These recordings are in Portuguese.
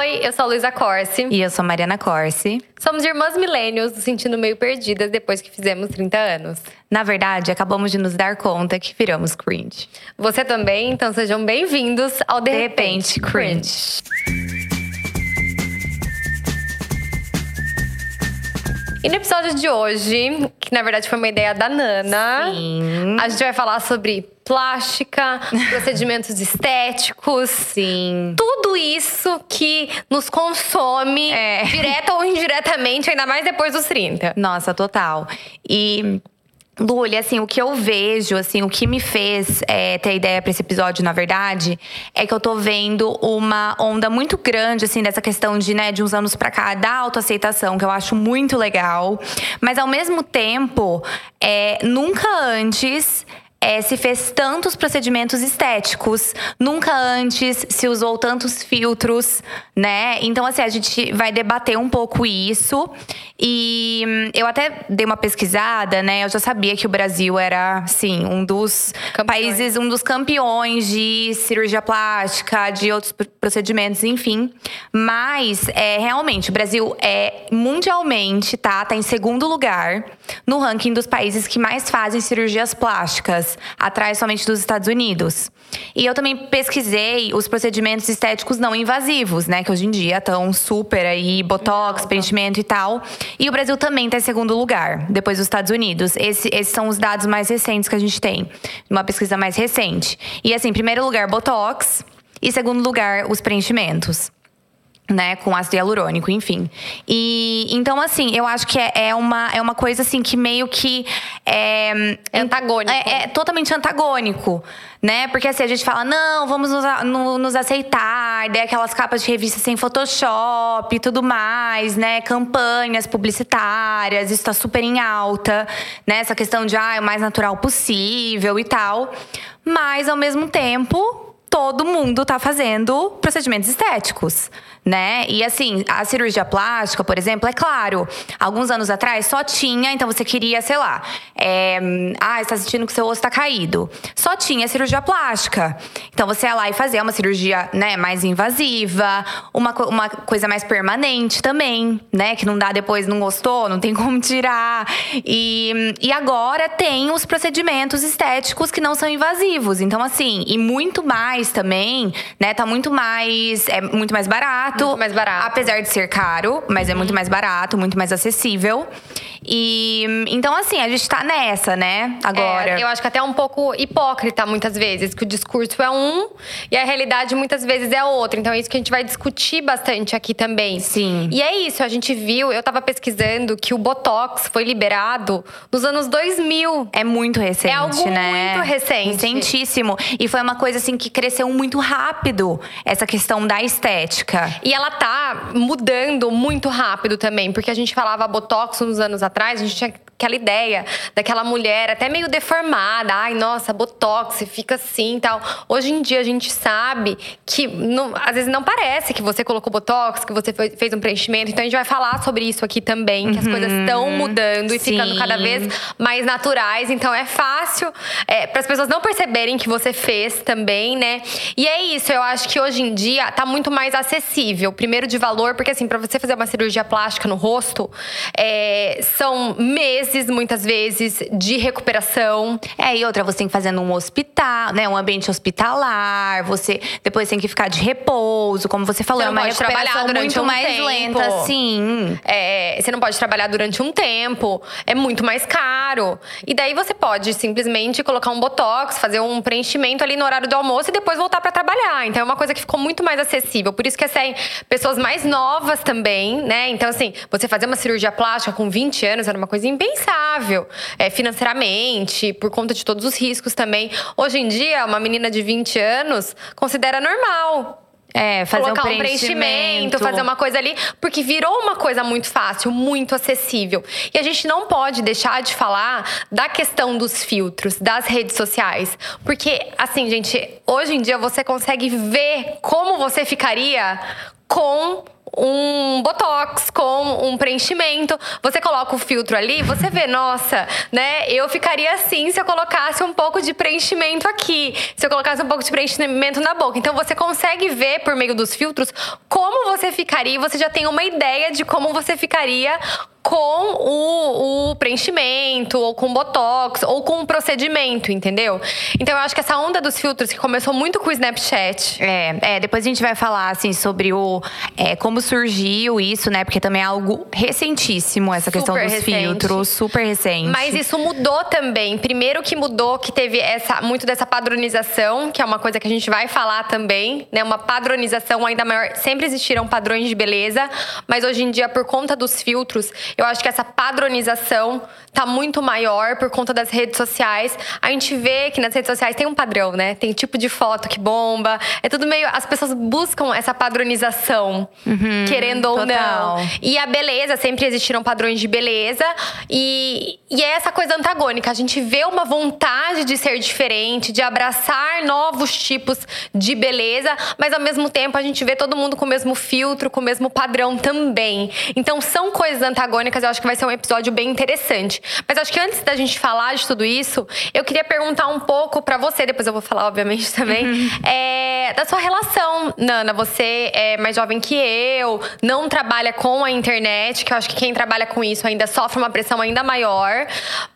Oi, eu sou a Luísa Corsi. E eu sou Mariana Corsi. Somos irmãs milênios, sentindo meio perdidas depois que fizemos 30 anos. Na verdade, acabamos de nos dar conta que viramos cringe. Você também? Então sejam bem-vindos ao De, De Repente, Repente Cringe. E no episódio de hoje, que na verdade foi uma ideia da Nana, Sim. a gente vai falar sobre plástica, procedimentos estéticos, Sim. tudo isso que nos consome, É. direta ou indiretamente, ainda mais depois dos 30. Nossa, total. E. Luli, assim, o que eu vejo, assim, o que me fez é, ter ideia pra esse episódio, na verdade, é que eu tô vendo uma onda muito grande, assim, dessa questão de, né, de uns anos pra cá, da autoaceitação, que eu acho muito legal. Mas ao mesmo tempo, é, nunca antes é, se fez tantos procedimentos estéticos, nunca antes se usou tantos filtros, né? Então, assim, a gente vai debater um pouco isso. E hum, eu até dei uma pesquisada, né? Eu já sabia que o Brasil era, sim, um dos Campeões. países, um dos campeões de cirurgia plástica, de outros pr- procedimentos, enfim. Mas, é, realmente, o Brasil é mundialmente, tá? Tá em segundo lugar no ranking dos países que mais fazem cirurgias plásticas, atrás somente dos Estados Unidos. E eu também pesquisei os procedimentos estéticos não invasivos, né? Que hoje em dia estão super aí, botox, preenchimento e tal. E o Brasil também tá em segundo lugar, depois dos Estados Unidos. Esse- esses são os dados mais recentes que a gente tem. Uma pesquisa mais recente. E assim, primeiro lugar, botox. E segundo lugar, os preenchimentos né, com ácido hialurônico, enfim. E então assim, eu acho que é, é uma é uma coisa assim que meio que é, É antagônico. É, é totalmente antagônico, né? Porque assim a gente fala não, vamos nos, no- nos aceitar, daí aquelas capas de revista sem Photoshop e tudo mais, né? Campanhas publicitárias, isso tá super em alta, né? Essa questão de ah, é o mais natural possível e tal. Mas ao mesmo tempo todo mundo tá fazendo procedimentos estéticos, né? E assim, a cirurgia plástica, por exemplo, é claro, alguns anos atrás só tinha, então você queria, sei lá, é, ah, está sentindo que seu osso tá caído. Só tinha cirurgia plástica. Então você ia lá e fazia uma cirurgia, né, mais invasiva, uma, uma coisa mais permanente também, né? Que não dá depois, não gostou, não tem como tirar. E, e agora tem os procedimentos estéticos que não são invasivos. Então, assim, e muito mais também, né? Tá muito mais. É muito mais barato. Muito mais barato. Apesar de ser caro, mas é muito mais barato, muito mais acessível. E então, assim, a gente tá nessa, né? Agora. É, eu acho que até é um pouco hipócrita muitas vezes, que o discurso é um e a realidade muitas vezes é outra. Então é isso que a gente vai discutir bastante aqui também. Sim. E é isso, a gente viu, eu tava pesquisando que o Botox foi liberado nos anos 2000. É muito recente, É algo né? muito recente. Recentíssimo. E foi uma coisa assim que cresceu muito rápido, essa questão da estética. E ela tá mudando muito rápido também, porque a gente falava Botox uns anos atrás, a gente tinha aquela ideia daquela mulher até meio deformada. Ai, nossa, Botox, fica assim e tal. Hoje em dia a gente sabe que não- às vezes não parece que você colocou Botox, que você fe- fez um preenchimento. Então a gente vai falar sobre isso aqui também, que as coisas estão mudando e Sim. ficando cada vez mais naturais. Então é fácil para as pessoas não perceberem que você fez também, né? E é isso, eu acho que hoje em dia tá muito mais acessível. Primeiro de valor, porque assim, para você fazer uma cirurgia plástica no rosto, é, são meses, muitas vezes, de recuperação. É, e outra, você tem que fazer num hospital, né? Um ambiente hospitalar, você depois tem que ficar de repouso, como você falou, Você é uma pode trabalhar recuperação muito um mais tempo. lenta, sim. É, você não pode trabalhar durante um tempo, é muito mais caro. E daí você pode simplesmente colocar um botox, fazer um preenchimento ali no horário do almoço e depois voltar pra trabalhar. Então é uma coisa que ficou muito mais acessível. Por isso que assim, pessoas mais novas também, né? Então assim, você fazer uma cirurgia plástica com 20 anos era uma coisa impensável, é, financeiramente, por conta de todos os riscos também. Hoje em dia, uma menina de 20 anos considera normal É, fazer colocar um um preenchimento, fazer uma coisa ali, porque virou uma coisa muito fácil, muito acessível. E a gente não pode deixar de falar da questão dos filtros, das redes sociais, porque assim, gente, hoje em dia você consegue ver como você ficaria com um botox com um preenchimento. Você coloca o filtro ali, você vê, nossa, né? Eu ficaria assim se eu colocasse um pouco de preenchimento aqui, se eu colocasse um pouco de preenchimento na boca. Então você consegue ver por meio dos filtros como você ficaria você já tem uma ideia de como você ficaria com o, o, preenchimento, ou com botox, ou com o procedimento, entendeu? Então eu acho que essa onda dos filtros que começou muito com o Snapchat. É, é depois a gente vai falar assim sobre o é, como surgiu isso, né? Porque também é algo recentíssimo essa super questão dos recente. filtros, super recente. Mas isso mudou também. Primeiro que mudou, que teve essa muito dessa padronização, que é uma coisa que a gente vai falar também, né? Uma padronização ainda maior. Sempre existiram padrões de beleza, mas hoje em dia, por conta dos filtros, eu acho que essa padronização tá muito maior por conta das redes sociais. A gente vê que nas redes sociais tem um padrão, né? Tem tipo de foto que bomba. É tudo meio. As pessoas buscam essa padronização, uhum, querendo ou total. não. E a beleza, sempre existiram padrões de beleza. E, e é essa coisa antagônica. A gente vê uma vontade de ser diferente, de abraçar novos tipos de beleza, mas ao mesmo tempo a gente vê todo mundo com o mesmo filtro, com o mesmo padrão também. Então são coisas antagônicas eu acho que vai ser um episódio bem interessante. Mas acho que antes da gente falar de tudo isso, eu queria perguntar um pouco para você, depois eu vou falar, obviamente, também, uhum. é, da sua relação, Nana. Você é mais jovem que eu, não trabalha com a internet, que eu acho que quem trabalha com isso ainda sofre uma pressão ainda maior.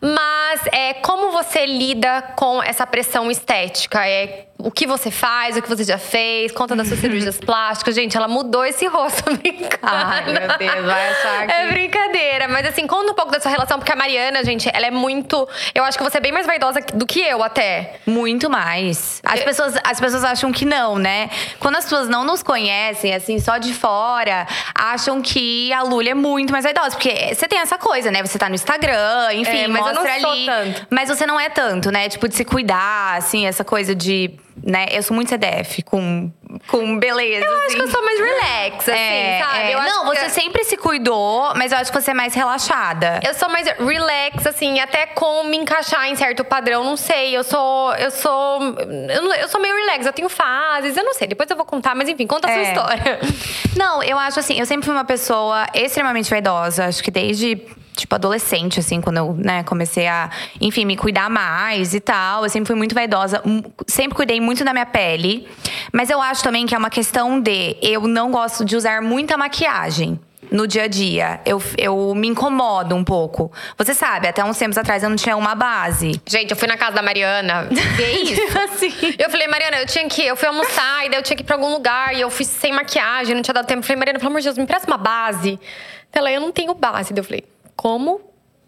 Mas é, como você lida com essa pressão estética? É, o que você faz, o que você já fez, conta das suas cirurgias plásticas. Gente, ela mudou esse rosto brincando. Ai, meu Deus, vai achar que... É brincadeira. Mas assim, conta um pouco da sua relação, porque a Mariana, gente, ela é muito… Eu acho que você é bem mais vaidosa do que eu, até. Muito mais. As, eu... pessoas, as pessoas acham que não, né? Quando as pessoas não nos conhecem, assim, só de fora, acham que a Lully é muito mais vaidosa. Porque você tem essa coisa, né? Você tá no Instagram, enfim, é, mas mostra eu não ali. Tanto. Mas você não é tanto, né? Tipo, de se cuidar, assim, essa coisa de né? Eu sou muito CDF com, com beleza. Eu assim. acho que eu sou mais relax, assim, é, sabe? É. Não, você sempre se cuidou, mas eu acho que você é mais relaxada. Eu sou mais relax, assim, até com me encaixar em certo padrão, não sei. Eu sou. Eu sou. Eu, eu sou meio relax, eu tenho fases, eu não sei. Depois eu vou contar, mas enfim, conta a sua é. história. Não, eu acho assim, eu sempre fui uma pessoa extremamente vaidosa. Acho que desde tipo, adolescente, assim, quando eu, né, comecei a, enfim, me cuidar mais e tal. Eu sempre fui muito vaidosa, sempre cuidei muito da minha pele. Mas eu acho também que é uma questão de eu não gosto de usar muita maquiagem no dia a dia. Eu, eu me incomodo um pouco. Você sabe, até uns tempos atrás eu não tinha uma base. Gente, eu fui na casa da Mariana ver isso. assim. Eu falei, Mariana, eu tinha que. Eu fui almoçar e daí eu tinha que ir pra algum lugar e eu fui sem maquiagem, não tinha dado tempo. Eu falei, Mariana, pelo amor de Deus, me presta uma base. Ela, eu não tenho base. Daí eu falei, como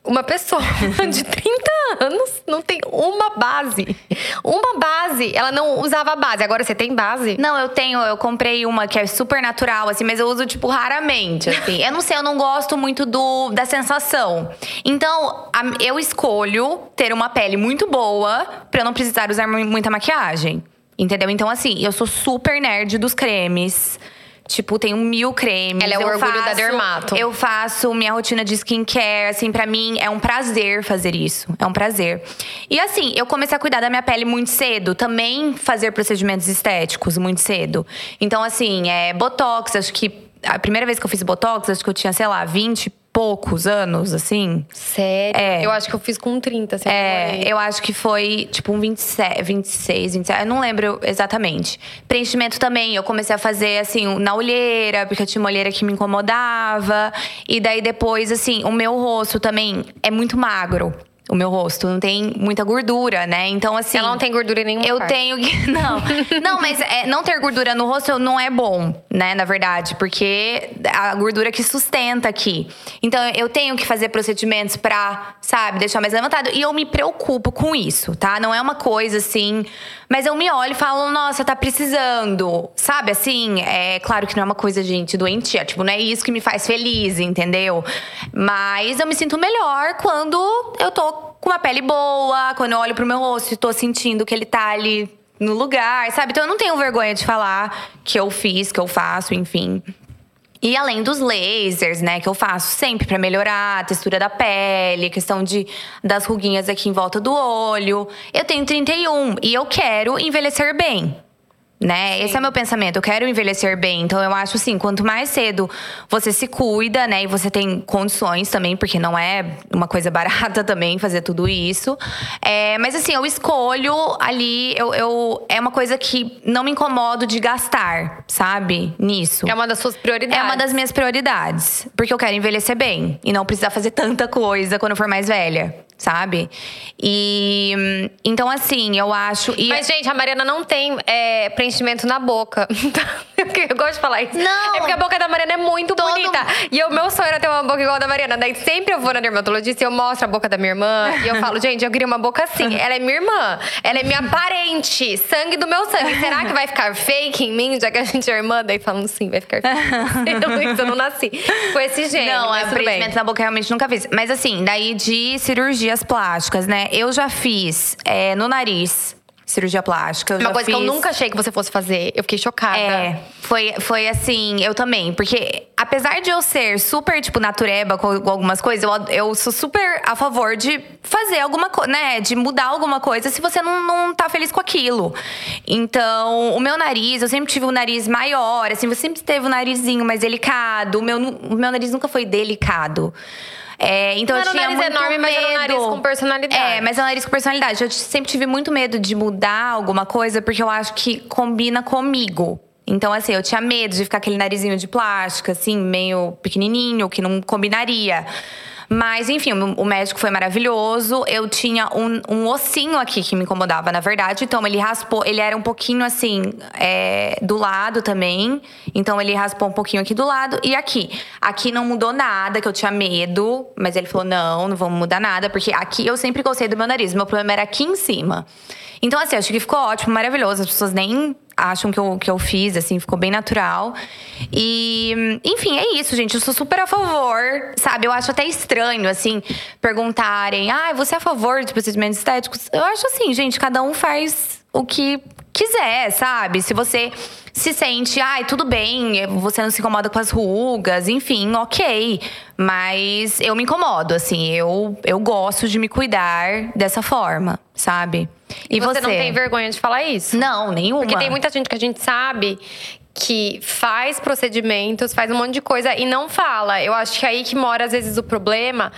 uma pessoa de 30 anos não tem uma base. Uma base. Ela não usava base. Agora você tem base? Não, eu tenho. Eu comprei uma que é super natural, assim, mas eu uso, tipo, raramente, assim. eu não sei, eu não gosto muito do, da sensação. Então, a, eu escolho ter uma pele muito boa pra eu não precisar usar muita maquiagem. Entendeu? Então, assim, eu sou super nerd dos cremes. Tipo, tenho mil cremes. Ela é o eu orgulho faço, da dermato. Eu faço minha rotina de skincare, assim, para mim é um prazer fazer isso. É um prazer. E assim, eu comecei a cuidar da minha pele muito cedo, também fazer procedimentos estéticos muito cedo. Então, assim, é botox, acho que a primeira vez que eu fiz botox, acho que eu tinha, sei lá, 20 poucos anos, assim. Sério? É. Eu acho que eu fiz com 30, assim. É, eu acho que foi tipo um 27, 26, 27. Eu não lembro exatamente. Preenchimento também, eu comecei a fazer, assim, na olheira, porque eu tinha uma olheira que me incomodava. E daí depois, assim, o meu rosto também é muito magro o meu rosto. Não tem muita gordura, né? Então, assim. Ela não tem gordura em nenhum Eu parte. tenho que. Não. não, mas é, não ter gordura no rosto não é bom, né? Na verdade. Porque a gordura que sustenta aqui. Então, eu tenho que fazer procedimentos pra, sabe, deixar mais levantado. E eu me preocupo com isso, tá? Não é uma coisa assim. Mas eu me olho e falo, nossa, tá precisando. Sabe assim? É claro que não é uma coisa, gente, doentia. Tipo, não é isso que me faz feliz, entendeu? Mas eu me sinto melhor quando eu tô com uma pele boa, quando eu olho pro meu rosto e tô sentindo que ele tá ali no lugar, sabe? Então eu não tenho vergonha de falar que eu fiz, que eu faço, enfim. E além dos lasers, né, que eu faço sempre para melhorar a textura da pele, questão de das ruguinhas aqui em volta do olho. Eu tenho 31 e eu quero envelhecer bem. Né? Esse é o meu pensamento. Eu quero envelhecer bem. Então eu acho assim, quanto mais cedo você se cuida, né, e você tem condições também, porque não é uma coisa barata também fazer tudo isso. É, mas assim, eu escolho ali, eu, eu, é uma coisa que não me incomodo de gastar, sabe? Nisso. É uma das suas prioridades. É uma das minhas prioridades, porque eu quero envelhecer bem e não precisar fazer tanta coisa quando eu for mais velha sabe? E então assim, eu acho. E... Mas gente, a Mariana não tem é, preenchimento na boca. eu gosto de falar isso. Não. É porque a boca da Mariana é muito Todo... bonita. E o meu sonho era ter uma boca igual a da Mariana. Daí sempre eu vou na dermatologista e eu mostro a boca da minha irmã e eu falo, gente, eu queria uma boca assim. Ela é minha irmã, ela é minha parente, sangue do meu sangue. Será que vai ficar fake em mim, já que a gente é irmã? Daí falando sim, vai ficar fake. eu não nasci com esse gênero. Não, é preenchimento na boca realmente nunca fiz. Mas assim, daí de cirurgia cirurgias plásticas, né? Eu já fiz é, no nariz cirurgia plástica. Uma coisa fiz... que eu nunca achei que você fosse fazer. Eu fiquei chocada. É, foi, foi assim, eu também. Porque apesar de eu ser super, tipo, natureba com, algumas coisas, eu, eu sou super a favor de fazer alguma coisa, né? De mudar alguma coisa se você não, não tá feliz com aquilo. Então, o meu nariz, eu sempre tive um nariz maior, assim, você sempre teve um narizinho mais delicado. O meu, o meu nariz nunca foi delicado. É, então não eu tinha um nariz muito enorme, medo. mas era um nariz com personalidade. É, mas é um nariz com personalidade. Eu sempre tive muito medo de mudar alguma coisa, porque eu acho que combina comigo. Então, assim, eu tinha medo de ficar aquele narizinho de plástico, assim, meio pequenininho, que não combinaria. Mas, enfim, o médico foi maravilhoso. Eu tinha um, um ossinho aqui que me incomodava, na verdade. Então, ele raspou. Ele era um pouquinho assim, é, do lado também. Então, ele raspou um pouquinho aqui do lado e aqui. Aqui não mudou nada, que eu tinha medo. Mas ele falou: não, não vamos mudar nada, porque aqui eu sempre gostei do meu nariz. Meu problema era aqui em cima. Então, assim, acho que ficou ótimo, maravilhoso. As pessoas nem acham que eu, que eu fiz, assim, ficou bem natural. E, enfim, é isso, gente. Eu sou super a favor, sabe? Eu acho até estranho, assim, perguntarem: ah, você é a favor de procedimentos estéticos? Eu acho assim, gente, cada um faz o que quiser, sabe? Se você se sente, ai, tudo bem, você não se incomoda com as rugas, enfim, ok. Mas eu me incomodo, assim, eu, eu gosto de me cuidar dessa forma, sabe? E, e você, você não tem vergonha de falar isso? Não, nenhuma. Porque tem muita gente que a gente sabe que faz procedimentos, faz um monte de coisa e não fala. Eu acho que é aí que mora, às vezes, o problema.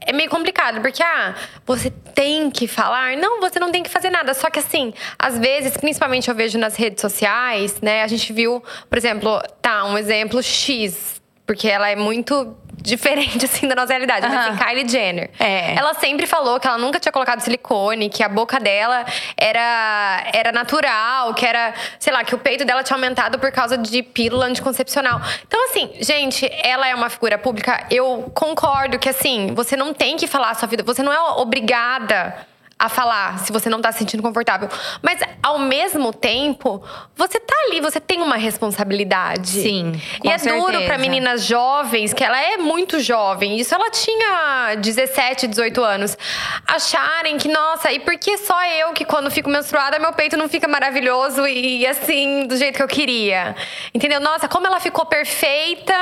É meio complicado, porque, ah, você tem que falar. Não, você não tem que fazer nada. Só que, assim, às vezes, principalmente eu vejo nas redes sociais, né? A gente viu, por exemplo, tá, um exemplo X porque ela é muito diferente, assim, da nossa realidade. Mas, assim, Kylie Jenner. É. Ela sempre falou que ela nunca tinha colocado silicone, que a boca dela era, era natural, que era, sei lá, que o peito dela tinha aumentado por causa de pílula anticoncepcional. Então, assim, gente, ela é uma figura pública. Eu concordo que, assim, você não tem que falar a sua vida, você não é obrigada a falar se você não tá se sentindo confortável. Mas ao mesmo tempo, você tá ali, você tem uma responsabilidade. Sim. e é certeza. duro para meninas jovens, que ela é muito jovem. Isso ela tinha 17, 18 anos. Acharem que, nossa, e por que só eu que quando fico menstruada, meu peito não fica maravilhoso e assim, do jeito que eu queria? Entendeu? Nossa, como ela ficou perfeita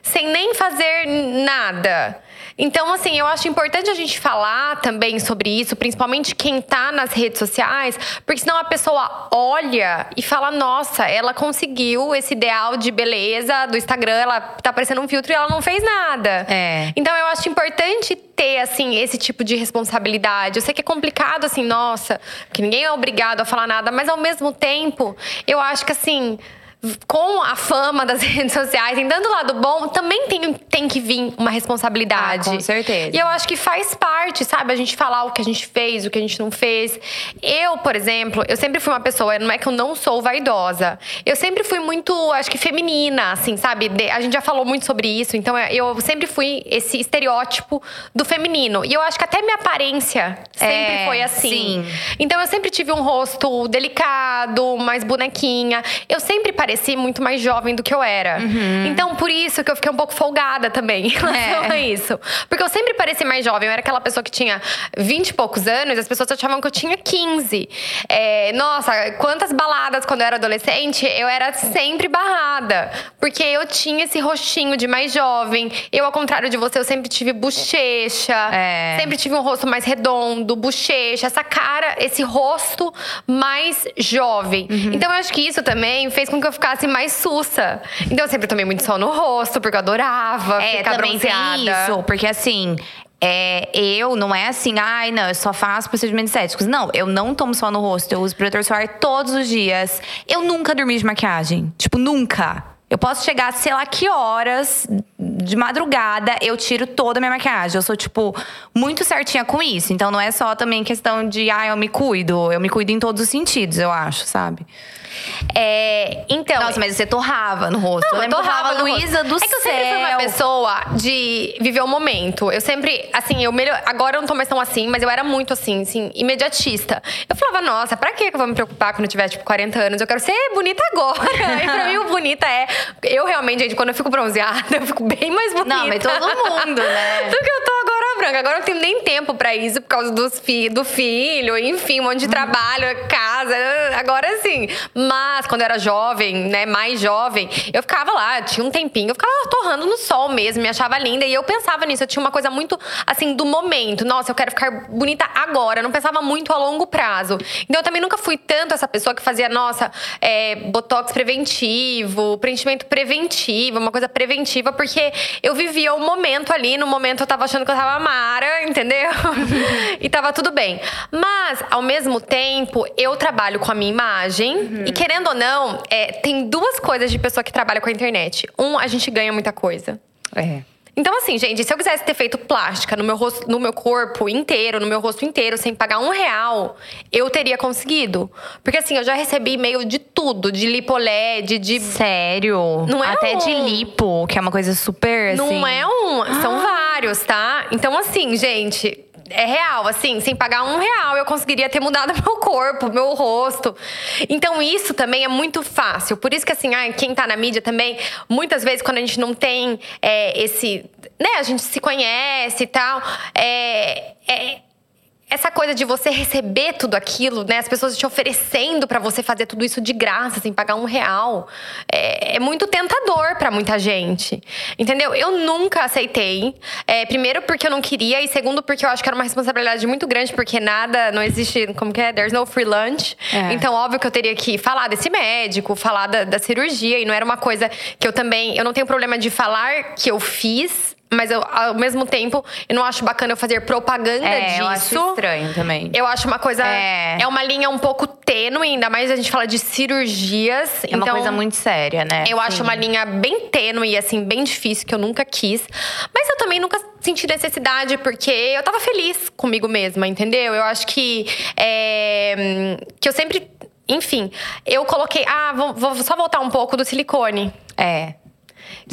sem nem fazer nada. Então, assim, eu acho importante a gente falar também sobre isso, principalmente quem tá nas redes sociais, porque senão a pessoa olha e fala: nossa, ela conseguiu esse ideal de beleza do Instagram, ela tá parecendo um filtro e ela não fez nada. É. Então, eu acho importante ter, assim, esse tipo de responsabilidade. Eu sei que é complicado, assim, nossa, que ninguém é obrigado a falar nada, mas ao mesmo tempo, eu acho que, assim com a fama das redes sociais, em dando lado bom, também tem, tem que vir uma responsabilidade. Ah, com certeza. E eu acho que faz parte, sabe? A gente falar o que a gente fez, o que a gente não fez. Eu, por exemplo, eu sempre fui uma pessoa, não é que eu não sou vaidosa. Eu sempre fui muito, acho que feminina, assim, sabe? A gente já falou muito sobre isso, então eu sempre fui esse estereótipo do feminino. E eu acho que até minha aparência sempre é, foi assim. Sim. Então eu sempre tive um rosto delicado, mais bonequinha. Eu sempre parecia pareci muito mais jovem do que eu era. Uhum. Então, por isso que eu fiquei um pouco folgada também em relação É. a isso. Porque eu sempre pareci mais jovem. Eu era aquela pessoa que tinha 20 e poucos anos, as pessoas achavam que eu tinha 15. É, nossa, quantas baladas quando eu era adolescente, eu era sempre barrada. Porque eu tinha esse rostinho de mais jovem. Eu, ao contrário de você, eu sempre tive bochecha. É. Sempre tive um rosto mais redondo, bochecha, essa cara, esse rosto mais jovem. Uhum. Então eu acho que isso também fez com que eu ficasse mais sussa. Então eu sempre tomei muito sol no rosto, porque eu adorava É, ficar também bronzeada. tem isso, porque assim. É, eu não é assim, ai, não, eu só faço procedimentos estéticos. Não, eu não tomo sol no rosto, eu uso protetor solar todos os dias. Eu nunca dormi de maquiagem. Tipo, nunca. Eu posso chegar, sei lá que horas, de madrugada, eu tiro toda a minha maquiagem. Eu sou, tipo, muito certinha com isso. Então não é só também questão de, ah, eu me cuido. Eu me cuido em todos os sentidos, eu acho, sabe? É, então. Nossa, mas você torrava no rosto. Não, eu torrava. Luísa do É que céu. eu sempre fui uma pessoa de viver o momento. Eu sempre, assim, eu melhor. Agora eu não tô mais tão assim, mas eu era muito assim, assim, imediatista. Eu falava, nossa, pra que eu vou me preocupar quando eu tiver, tipo, 40 anos? Eu quero ser bonita agora. e pra mim, o bonita é. Eu realmente, gente, quando eu fico bronzeada, eu fico bem mais bonita. Não, mas todo mundo, né? do que eu tô agora branca. Agora eu não tenho nem tempo pra isso por causa dos fi do filho, enfim, um monte de trabalho, casa. Agora sim. Mas quando eu era jovem, né, mais jovem, eu ficava lá, tinha um tempinho, eu ficava torrando no sol mesmo, me achava linda. E eu pensava nisso, eu tinha uma coisa muito, assim, do momento. Nossa, eu quero ficar bonita agora. Eu não pensava muito a longo prazo. Então eu também nunca fui tanto essa pessoa que fazia, nossa, é, botox preventivo, preenchimento preventivo, uma coisa preventiva, porque eu vivia o momento ali, no momento eu tava achando que eu tava Mara, entendeu? e tava tudo bem. Mas, ao mesmo tempo, eu trabalho com a minha imagem. E querendo ou não, é, tem duas coisas de pessoa que trabalha com a internet. Um, a gente ganha muita coisa. É. Então, assim, gente, se eu quisesse ter feito plástica no meu, rosto, no meu corpo inteiro, no meu rosto inteiro, sem pagar um real, eu teria conseguido. Porque, assim, eu já recebi e-mail de tudo, de lipoled, de. Sério? Não é Até um- de lipo, que é uma coisa super assim. Não é um, são vários, tá? Então, assim, gente. É real, assim, sem pagar um real, eu conseguiria ter mudado meu corpo, meu rosto. Então, isso também é muito fácil. Por isso que, assim, ah, quem tá na mídia também, muitas vezes, quando a gente não tem é, esse. Né, a gente se conhece e tal. É, é, essa coisa de você receber tudo aquilo, né? As pessoas te oferecendo pra você fazer tudo isso de graça, sem pagar um real. É, é muito tentador pra muita gente. Entendeu? Eu nunca aceitei. É, primeiro, porque eu não queria, e segundo, porque eu acho que era uma responsabilidade muito grande, porque nada, não existe. Como que é? There's no free lunch. É. Então, óbvio que eu teria que falar desse médico, falar da, da cirurgia, e não era uma coisa que eu também. Eu não tenho problema de falar que eu fiz. Mas eu, ao mesmo tempo, eu não acho bacana eu fazer propaganda É, disso. eu acho estranho também. Eu acho uma coisa. É. É. uma linha um pouco tênue, ainda mais a gente fala de cirurgias. É uma então, coisa muito séria, né? Eu acho Sim. uma linha bem tênue, assim, bem difícil, que eu nunca quis. Mas eu também nunca senti necessidade, porque eu tava feliz comigo mesma, entendeu? Eu acho que. é, que eu sempre. Enfim, eu coloquei. Ah, vou, vou só voltar um pouco do silicone. É.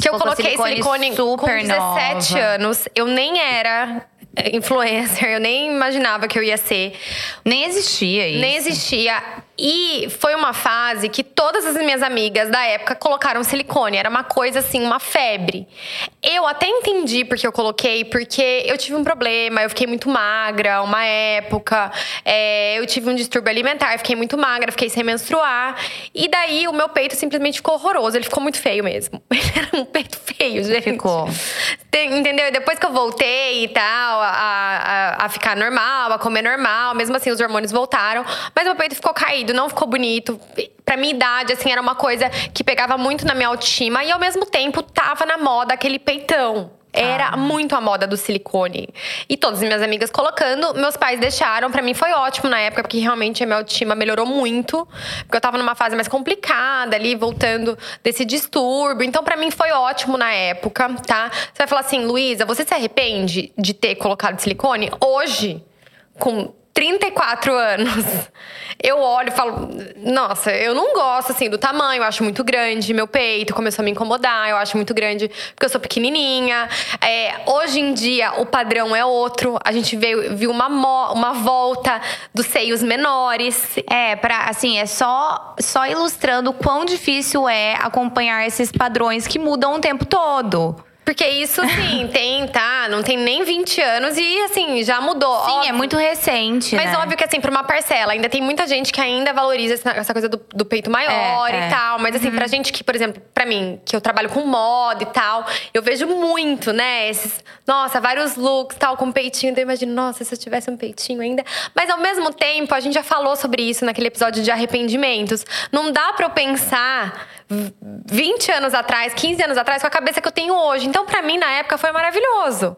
Que eu coloquei silicone silicone, com super 17 nova. anos. Eu nem era eh, influencer, eu nem imaginava que eu ia ser. Nem existia isso. Nem existia. E foi uma fase que todas as minhas amigas da época colocaram silicone. Era uma coisa assim, uma febre. Eu até entendi porque eu coloquei, porque eu tive um problema, eu fiquei muito magra uma época. É, eu tive um distúrbio alimentar, fiquei muito magra, fiquei sem menstruar. E daí o meu peito simplesmente ficou horroroso. Ele ficou muito feio mesmo. Ele era um peito feio, gente. Ficou. Entendeu? E depois que eu voltei e tal, a, a, a ficar normal, a comer normal, mesmo assim os hormônios voltaram. Mas meu peito ficou caído, não ficou bonito. Pra minha idade, assim, era uma coisa que pegava muito na minha autoestima e ao mesmo tempo tava na moda aquele peitão. Era muito a moda do silicone. E todas as minhas amigas colocando, meus pais deixaram. Pra mim foi ótimo na época, porque realmente a minha autoestima melhorou muito. Porque eu tava numa fase mais complicada ali, voltando desse distúrbio. Então, pra mim foi ótimo na época, tá? Você vai falar assim, Luísa, você se arrepende de ter colocado silicone? Hoje, com 34 anos. Eu olho e falo, nossa, eu não gosto assim do tamanho, eu acho muito grande. Meu peito começou a me incomodar, eu acho muito grande porque eu sou pequenininha. É, hoje em dia o padrão é outro. A gente veio, viu uma, uma volta dos seios menores. É, para assim, é só, só ilustrando o quão difícil é acompanhar esses padrões que mudam o tempo todo. Porque isso, sim, tem, tá? Não tem nem 20 anos e, assim, já mudou. Sim, é óbvio. é muito recente. Mas né? óbvio que, assim, pra uma parcela, ainda tem muita gente que ainda valoriza essa coisa do, do peito maior é, e é. tal. Mas, assim, uhum. pra gente que, por exemplo, pra mim, que eu trabalho com moda e tal, eu vejo muito, né? Esses, nossa, vários looks tal, com peitinho. Então eu imagino, nossa, se eu tivesse um peitinho ainda. Mas ao mesmo tempo, a gente já falou sobre isso naquele episódio de arrependimentos. Não dá pra eu pensar 20 anos atrás, 15 anos atrás, com a cabeça que eu tenho hoje. Então, para mim, na época, foi maravilhoso.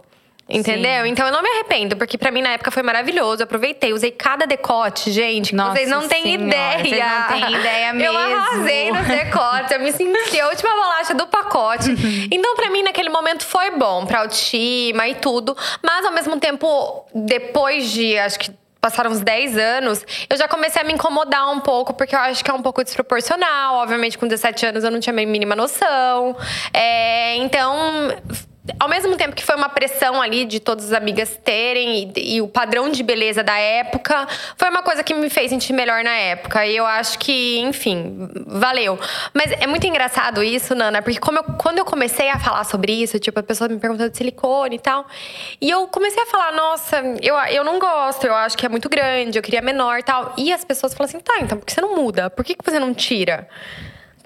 Entendeu? Sim. Então eu não me arrependo, porque para mim na época foi maravilhoso. Eu aproveitei, usei cada decote, gente. Nossa vocês não têm ideia. Vocês não têm ideia mesmo. Eu arrasei nos decotes, eu me senti a última bolacha do pacote. então, para mim, naquele momento foi bom, pra autoestima e tudo. Mas ao mesmo tempo, depois de acho que passaram uns 10 anos, eu já comecei a me incomodar um pouco, porque eu acho que é um pouco desproporcional. Obviamente, com 17 anos eu não tinha a mínima noção. É, então ao mesmo tempo que foi uma pressão ali de todas as amigas terem e, e, o padrão de beleza da época, foi uma coisa que me fez sentir melhor na época. E eu acho que, enfim, valeu. Mas é muito engraçado isso, Nana, porque eu, quando eu comecei a falar sobre isso, tipo, a pessoa me perguntou de silicone e tal. E eu comecei a falar, nossa, eu, eu não gosto, eu acho que é muito grande, eu queria menor e tal. E as pessoas falam assim, tá, então por que você não muda? Por que, que você não tira?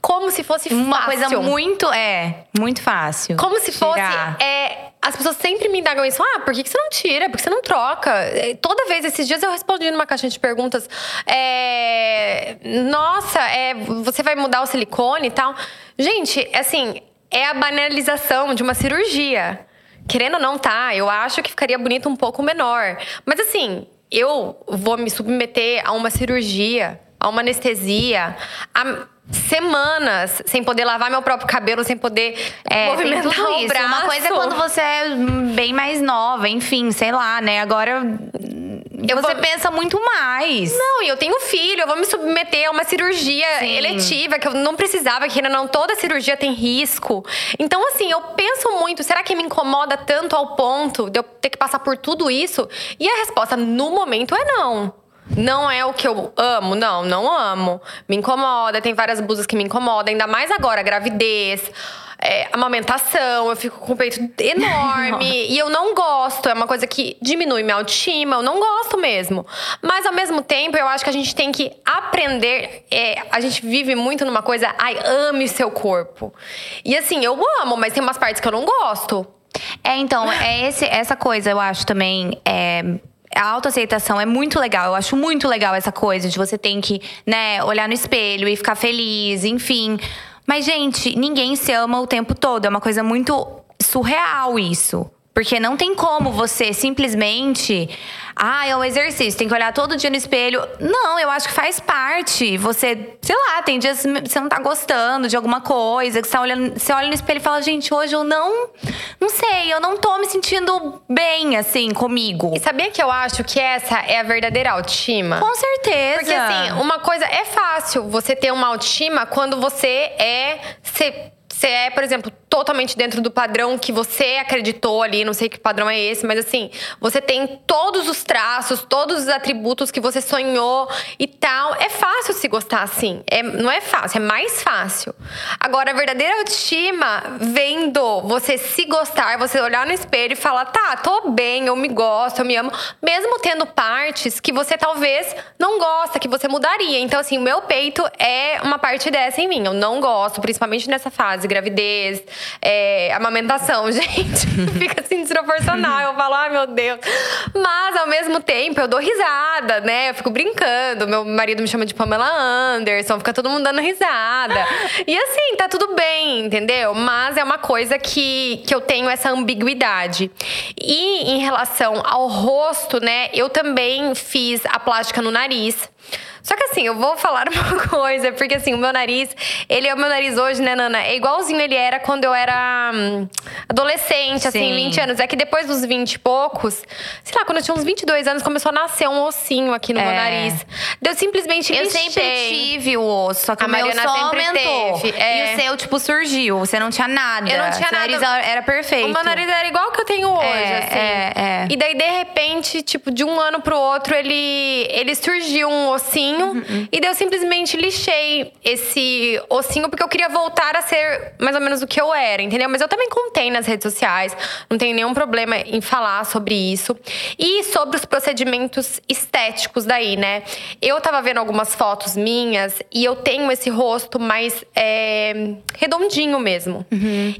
Como se fosse uma fácil. coisa muito é muito fácil. Como se fosse é, as pessoas sempre me indagam isso. Ah, por que, você não tira? Por que você não troca? É, toda vez, esses dias eu respondi numa caixinha de perguntas. É, Nossa, é, você vai mudar o silicone e tal. Gente, assim, é a banalização de uma cirurgia. Querendo ou não, tá? Eu acho que ficaria bonito um pouco menor. Mas assim, eu vou me submeter a uma cirurgia, a uma anestesia, a semanas sem poder lavar meu próprio cabelo, sem poder é, movimentar tudo o isso. braço. Uma coisa é quando você é bem mais nova, enfim, sei lá, né? Agora eu você vou... pensa muito mais. Não, e eu tenho filho, eu vou me submeter a uma cirurgia Sim. eletiva que eu não precisava, que ainda não toda cirurgia tem risco. Então, assim, eu penso muito, será que me incomoda tanto ao ponto de eu ter que passar por tudo isso? E a resposta no momento é não. Não é o que eu amo, não, não amo. Me incomoda, tem várias blusas que me incomodam, ainda mais agora, gravidez. É, amamentação, eu fico com o peito enorme e eu não gosto. É uma coisa que diminui minha autoestima, eu não gosto mesmo. Mas ao mesmo tempo, eu acho que a gente tem que aprender. É, a gente vive muito numa coisa, ai, ame seu corpo. E assim, eu amo, mas tem umas partes que eu não gosto. É, então, é esse, essa coisa, eu acho também. É a autoaceitação é muito legal. Eu acho muito legal essa coisa de você tem que, né, olhar no espelho e ficar feliz, enfim. Mas, gente, ninguém se ama o tempo todo. É uma coisa muito surreal isso. Porque não tem como você simplesmente. Ah, é um exercício, tem que olhar todo dia no espelho. Não, eu acho que faz parte. Você, sei lá, tem dias que você não tá gostando de alguma coisa, que você, tá olhando, você olha no espelho e fala, gente, hoje eu não. Não sei, eu não tô me sentindo bem, assim, comigo. E sabia que eu acho que essa é a verdadeira autoestima? Com certeza. Porque, assim, uma coisa é fácil você ter uma autoestima quando você é. Você você é, por exemplo, totalmente dentro do padrão que você acreditou ali, não sei que padrão é esse, mas assim, você tem todos os traços, todos os atributos que você sonhou e tal. É fácil se gostar assim. É, não é fácil, é mais fácil. Agora, a verdadeira autoestima vem do você se gostar, você olhar no espelho e falar, tá, tô bem, eu me gosto, eu me amo, mesmo tendo partes que você talvez não gosta, que você mudaria. Então, assim, o meu peito é uma parte dessa em mim. Eu não gosto, principalmente nessa fase, gravidez, é, amamentação, gente. Fica assim desproporcional. Eu falo, ai meu Deus. Mas ao mesmo tempo eu dou risada, né? Eu fico brincando. Meu marido me chama de Pamela Anderson, fica todo mundo dando risada. E assim, tá tudo bem, entendeu? Mas é uma coisa que, que eu tenho essa ambiguidade. E em relação ao rosto, né? Eu também fiz a plástica no nariz. Só que assim, eu vou falar uma coisa, porque assim, o meu nariz, ele é o meu nariz hoje, né, Nana? É igualzinho ele era quando eu era hum, adolescente, assim, Sim. 20 anos. É que depois dos 20 e poucos, sei lá, quando eu tinha uns 22 anos, começou a nascer um ossinho aqui no meu É. nariz. Deu simplesmente Eu lixei. sempre tive o osso, só que A o meu só sempre aumentou. teve, é. E o seu, tipo, surgiu. Você não tinha nada. Eu não tinha nada. nariz era perfeito. O meu nariz era igual que eu tenho hoje, É, assim. é, é. E daí, de repente, tipo, de um ano pro outro, ele, ele surgiu um ossinho. Uhum, E daí eu simplesmente lixei esse ossinho, porque eu queria voltar a ser mais ou menos o que eu era, entendeu? Mas eu também contei nas redes sociais, não tenho nenhum problema em falar sobre isso. E sobre os procedimentos estéticos daí, né? Eu tava vendo algumas fotos minhas e eu tenho esse rosto mais é, redondinho mesmo.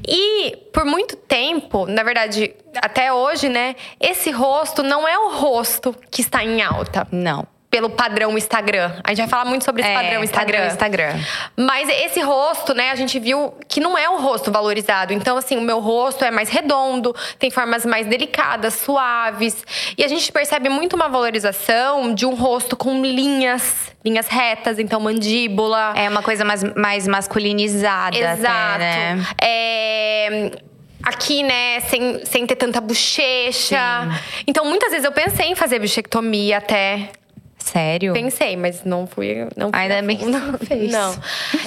E por muito tempo, na verdade, até hoje, né? Esse rosto não é o rosto que está em alta. Não. Pelo padrão Instagram. A gente vai falar muito sobre esse É, padrão Instagram. padrão Instagram. Mas esse rosto, né, a gente viu que não é o rosto valorizado. Então, assim, o meu rosto é mais redondo, tem formas mais delicadas, suaves. E a gente percebe muito uma valorização de um rosto com linhas, linhas retas, então mandíbula. É uma coisa mais, mais masculinizada. Exato. Até, né? É, Aqui, né, sem, sem ter tanta bochecha. Então, muitas vezes eu pensei em fazer bichectomia até. Sério? Pensei, mas não fui. Não fui Ainda bem que não fez. Não.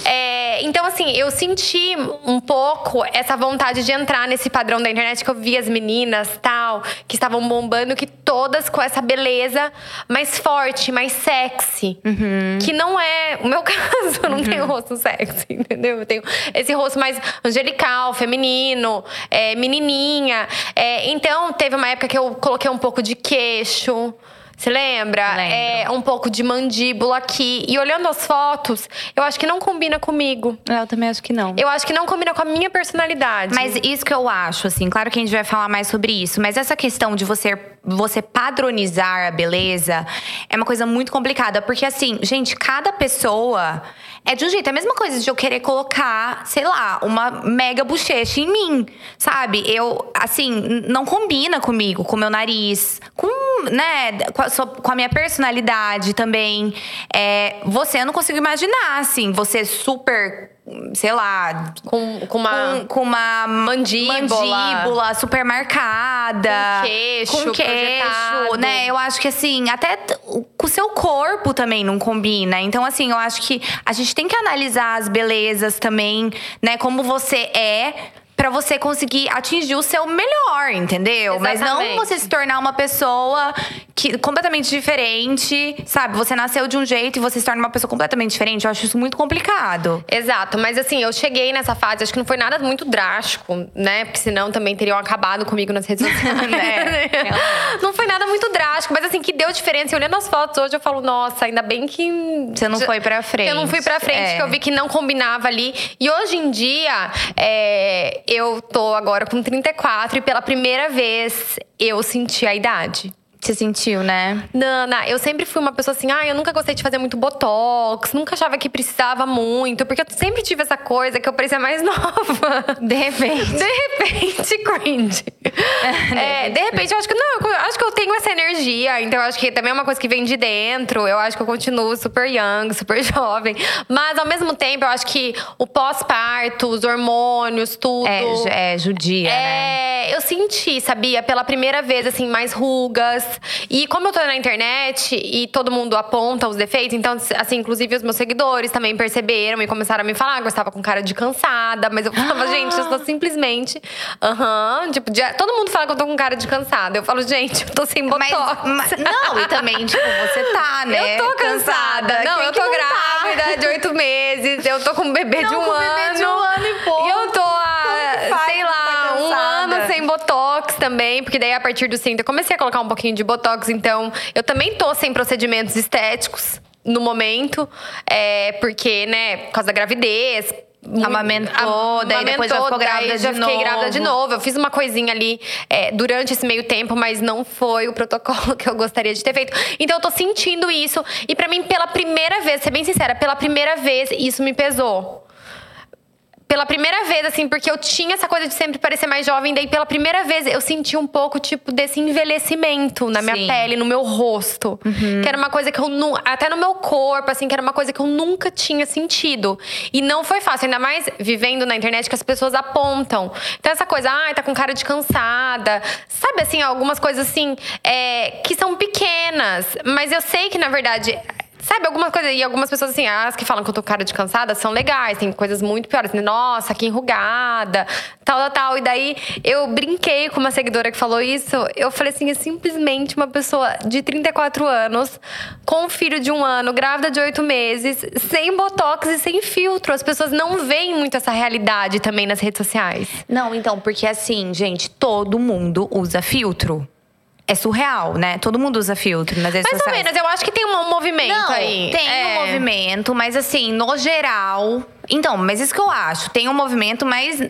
É, então, assim, eu senti um pouco essa vontade de entrar nesse padrão da internet que eu vi as meninas tal, que estavam bombando, que todas com essa beleza mais forte, mais sexy. Uhum. Que não é o meu caso, eu não tenho rosto sexy, entendeu? Eu tenho esse rosto mais angelical, feminino, é, menininha. É, então, teve uma época que eu coloquei um pouco de queixo. Você lembra? Lembro. É, um pouco de mandíbula aqui. E olhando as fotos, eu acho que não combina comigo. Eu também acho que não. Eu acho que não combina com a minha personalidade. Mas isso que eu acho, assim, claro que a gente vai falar mais sobre isso, mas essa questão de você, você padronizar a beleza é uma coisa muito complicada. Porque, assim, gente, cada pessoa é de um jeito. É a mesma coisa de eu querer colocar, sei lá, uma mega bochecha em mim, sabe? Eu, assim, não combina comigo, com meu nariz, com, né, com a, com a minha personalidade também. É, você, eu não consigo imaginar, assim, você super, sei lá, com, com uma. com, com uma Mandíbula. mandíbula super marcada. Com queixo Com queixo, né? Eu acho que assim, até com o seu corpo também não combina. Então, assim, eu acho que a gente tem que analisar as belezas também, né? Como você é. Pra você conseguir atingir o seu melhor, entendeu? Mas não Exatamente. você se tornar uma pessoa que completamente diferente, sabe? Você nasceu de um jeito e você se torna uma pessoa completamente diferente. Eu acho isso muito complicado. Exato, mas assim, eu cheguei nessa fase, acho que não foi nada muito drástico, né? Porque senão também teriam acabado comigo nas redes sociais. Né? não foi nada muito drástico, mas assim, que deu diferença. E olhando as fotos hoje, eu falo, nossa, ainda bem que. Você não foi pra que Eu não fui pra frente, frente, é. que eu vi que não combinava ali. E hoje em dia, é, eu tô agora com 34 e pela primeira vez eu senti a idade. Você sentiu, né? Nana, eu sempre fui uma pessoa assim, ah, eu nunca gostei de fazer muito botox, nunca achava que precisava muito, porque eu sempre tive essa coisa que eu parecia mais nova. De repente. De repente, cringe. É, de repente, eu acho que não, eu acho que eu tenho essa energia, então eu acho que também é uma coisa que vem de dentro. Eu acho que eu continuo super young, super jovem. Mas ao mesmo tempo, eu acho que o pós-parto, os hormônios, tudo. É, é judia, né? É, eu senti, sabia? Pela primeira vez, assim, mais rugas. E como eu tô na internet e todo mundo aponta os defeitos, então, assim, inclusive os meus seguidores também perceberam e começaram a me falar que eu estava com cara de cansada. Mas eu falava, gente, eu tô simplesmente. Aham. tipo, de- todo mundo fala que eu tô com cara de cansada. Eu falo, gente, eu tô sem botox. Mas, mas- não, e também, tipo, você tá, né? Eu tô cansada. Não, Quem eu tô não tá? grávida de oito meses. Eu tô com um bebê de Não, um com um ano. bebê de um ano e pouco. E eu tô há, sei lá, tá um cansada? ano sem botox também. Porque daí, a partir dos 30, eu comecei a colocar um pouquinho de botox. Então, eu também tô sem procedimentos estéticos no momento. É, porque, né, por causa da gravidez. Amamentou, daí depois já ficou grávida já de fiquei grávida de novo. novo. Eu fiz uma coisinha ali é, durante esse meio tempo, mas não foi o protocolo que eu gostaria de ter feito. Então eu tô sentindo isso. E pra mim, pela primeira vez, ser bem sincera, pela primeira vez, isso me pesou. Pela primeira vez, assim, porque eu tinha essa coisa de sempre parecer mais jovem, daí pela primeira vez eu senti um pouco, tipo, desse envelhecimento na minha Sim. pele, no meu rosto. Que era uma coisa que eu nu até no meu corpo, assim, que era uma coisa que eu nunca tinha sentido. E não foi fácil, ainda mais vivendo na internet que as pessoas apontam. Então, essa coisa, ai, tá com cara de cansada. Sabe, assim, algumas coisas assim, é, que são pequenas, mas eu sei que, na verdade. Sabe, algumas coisas. E algumas pessoas, assim, as que falam que eu tô cara de cansada são legais. Tem coisas muito piores. Nossa, que enrugada, tal, tal, tal. E daí eu brinquei com uma seguidora que falou isso. Eu falei assim: é simplesmente uma pessoa de 34 anos, com um filho de um ano, grávida de oito meses, sem botox e sem filtro. As pessoas não veem muito essa realidade também nas redes sociais. Não, então, porque assim, gente, todo mundo usa filtro. É surreal, né? Todo mundo usa filtro nas redes Mais ou sociais. menos, eu acho que tem um movimento Não, aí. tem É. um movimento, mas assim, no geral. Então, mas isso que eu acho. Tem um movimento, mas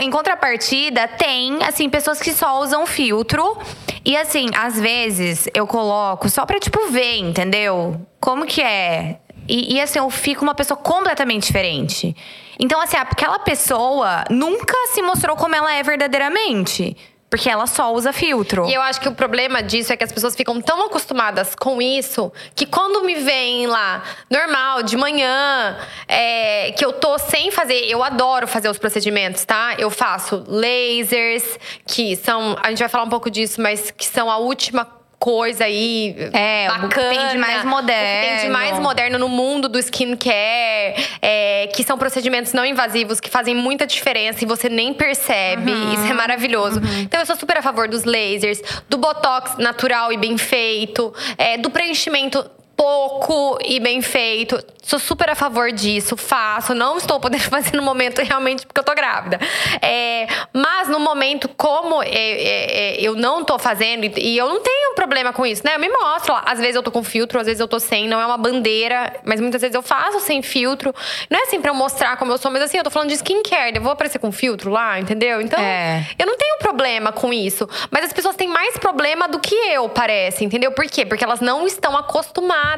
em contrapartida, tem, assim, pessoas que só usam filtro. E assim, às vezes eu coloco só pra, tipo, ver, entendeu? Como que é. E, e, assim, eu fico uma pessoa completamente diferente. Então, assim, aquela pessoa nunca se mostrou como ela é verdadeiramente. Porque ela só usa filtro. E eu acho que o problema disso é que as pessoas ficam tão acostumadas com isso que quando me veem lá, normal, de manhã, é, que eu tô sem fazer. Eu adoro fazer os procedimentos, tá? Eu faço lasers, que são. A gente vai falar um pouco disso, mas que são a última coisa aí É, o que bacana. tem de mais o que tem de mais moderno. moderno no mundo do skincare, é, que são procedimentos não invasivos que fazem muita diferença e você nem percebe. Uhum. Isso é maravilhoso. Então eu sou super a favor dos lasers, do botox natural e bem feito, é, do preenchimento pouco e bem feito. Sou super a favor disso, faço. Não estou podendo fazer no momento realmente porque eu tô grávida. É, mas no momento, como é, é, é, eu não tô fazendo, e, eu não tenho problema com isso, né? Eu me mostro. lá. Às vezes eu tô com filtro, às vezes eu tô sem, não é uma bandeira, mas muitas vezes eu faço sem filtro. Não é assim pra eu mostrar como eu sou, mas assim, eu tô falando de skincare, eu vou aparecer com filtro lá, entendeu? Então, É. eu não tenho problema com isso. Mas as pessoas têm mais problema do que eu, parece, entendeu? Por quê? Porque elas não estão acostumadas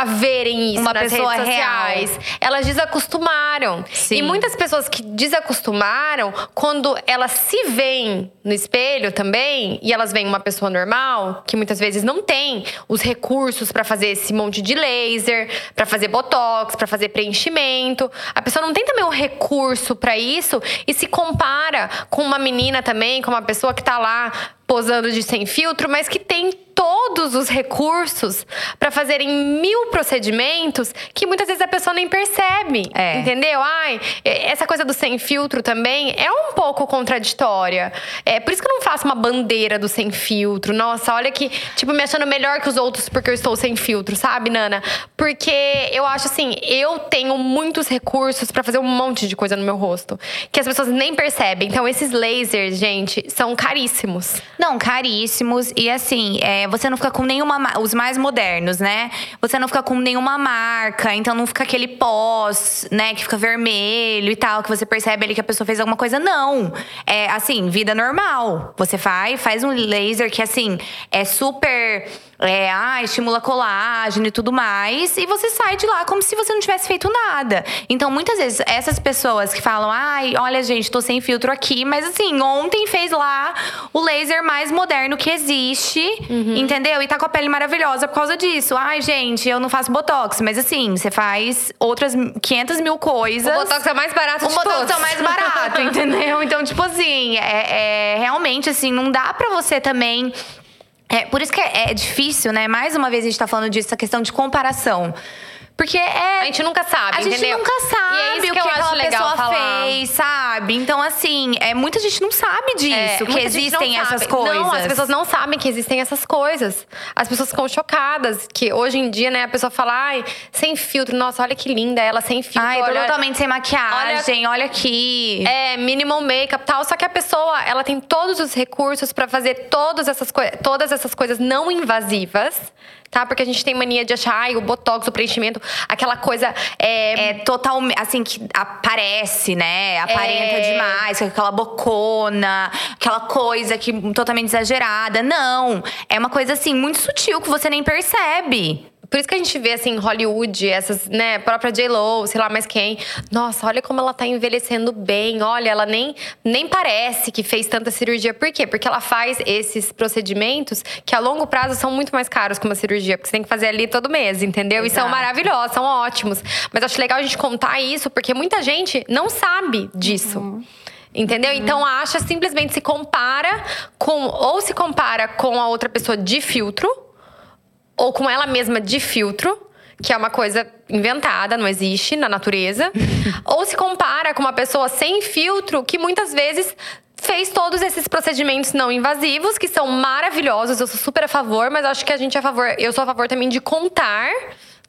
a verem isso Uma nas pessoa redes real. sociais. Elas desacostumaram. Sim. E muitas pessoas que desacostumaram, quando elas se veem no espelho também, e elas veem uma pessoa normal, que muitas vezes não tem os recursos pra fazer esse monte de laser, pra fazer botox, pra fazer preenchimento. A pessoa não tem também o recurso pra isso e se compara com uma menina também, com uma pessoa que tá lá posando de sem filtro, mas que tem todos os recursos pra fazerem mil procedimentos que muitas vezes a pessoa nem percebe. É. Entendeu? Ai, essa coisa do sem filtro também é um pouco contraditória. É por isso que eu não faço uma bandeira do sem filtro. Nossa, olha que, tipo, me achando melhor que os outros porque eu estou sem filtro, sabe, Nana? Porque eu acho assim, eu tenho muitos recursos pra fazer um monte de coisa no meu rosto que as pessoas nem percebem. Então, esses lasers, gente, são caríssimos. Não, caríssimos. E assim, é, você não fica com nenhuma. ma- Os mais modernos, né? Você não fica com nenhuma marca, então não fica aquele pós, né? Que fica vermelho e tal, que você percebe ali que a pessoa fez alguma coisa. Não. É assim, vida normal. Você vai, faz um laser que, assim, é super. É, ah, estimula colágeno e tudo mais. E você sai de lá como se você não tivesse feito nada. Então, muitas vezes, essas pessoas que falam, ai, olha, gente, tô sem filtro aqui, mas assim, ontem fez lá laser mais moderno que existe, entendeu? E tá com a pele maravilhosa por causa disso. Ai, gente, eu não faço botox, mas assim, você faz outras 500 mil coisas. O Botox é mais barato O de botox todos. é o mais barato, entendeu? Então, tipo assim, é, é- realmente assim, não dá pra você também. É, por isso que é, é difícil, né? Mais uma vez a gente tá falando disso, essa questão de comparação. Porque é. A gente nunca sabe, A gente entendeu? nunca sabe E é isso o que que, eu acho aquela legal pessoa falar. fez, sabe? Então, assim, é, muita gente não sabe disso, É, que existem essas coisas. Não, as pessoas não sabem que existem essas coisas. As pessoas ficam chocadas. Que hoje em dia, né, a pessoa fala, ai, sem filtro, nossa, olha que linda ela sem filtro. Ai, olha, totalmente sem maquiagem, olha, aqui. é, minimal makeup tal. Só que a pessoa, ela tem todos os recursos pra fazer todas essas, todas essas coisas não invasivas. Tá? Porque a gente tem mania de achar, ai, o botox, o preenchimento, aquela coisa. É, É total, assim, que aparece, né? Aparenta É. demais, aquela bocona, aquela coisa que totalmente exagerada. Não. É uma coisa, assim, muito sutil que você nem percebe. Por isso que a gente vê, assim, Hollywood, essas, né, própria J-Lo, sei lá mais quem. Nossa, olha como ela tá envelhecendo bem. Olha, ela nem, nem parece que fez tanta cirurgia. Por quê? Porque ela faz esses procedimentos que a longo prazo são muito mais caros que uma cirurgia. Porque você tem que fazer ali todo mês, entendeu? Exato. E são maravilhosos, são ótimos. Mas acho legal a gente contar isso, porque muita gente não sabe disso. Uhum. Entendeu? Uhum. Então acha simplesmente se compara com ou se compara com a outra pessoa de filtro ou com ela mesma de filtro, que é uma coisa inventada, não existe na natureza, ou se compara com uma pessoa sem filtro que muitas vezes fez todos esses procedimentos não invasivos, que são maravilhosos, eu sou super a favor, mas acho que a gente é a favor, eu sou a favor também de contar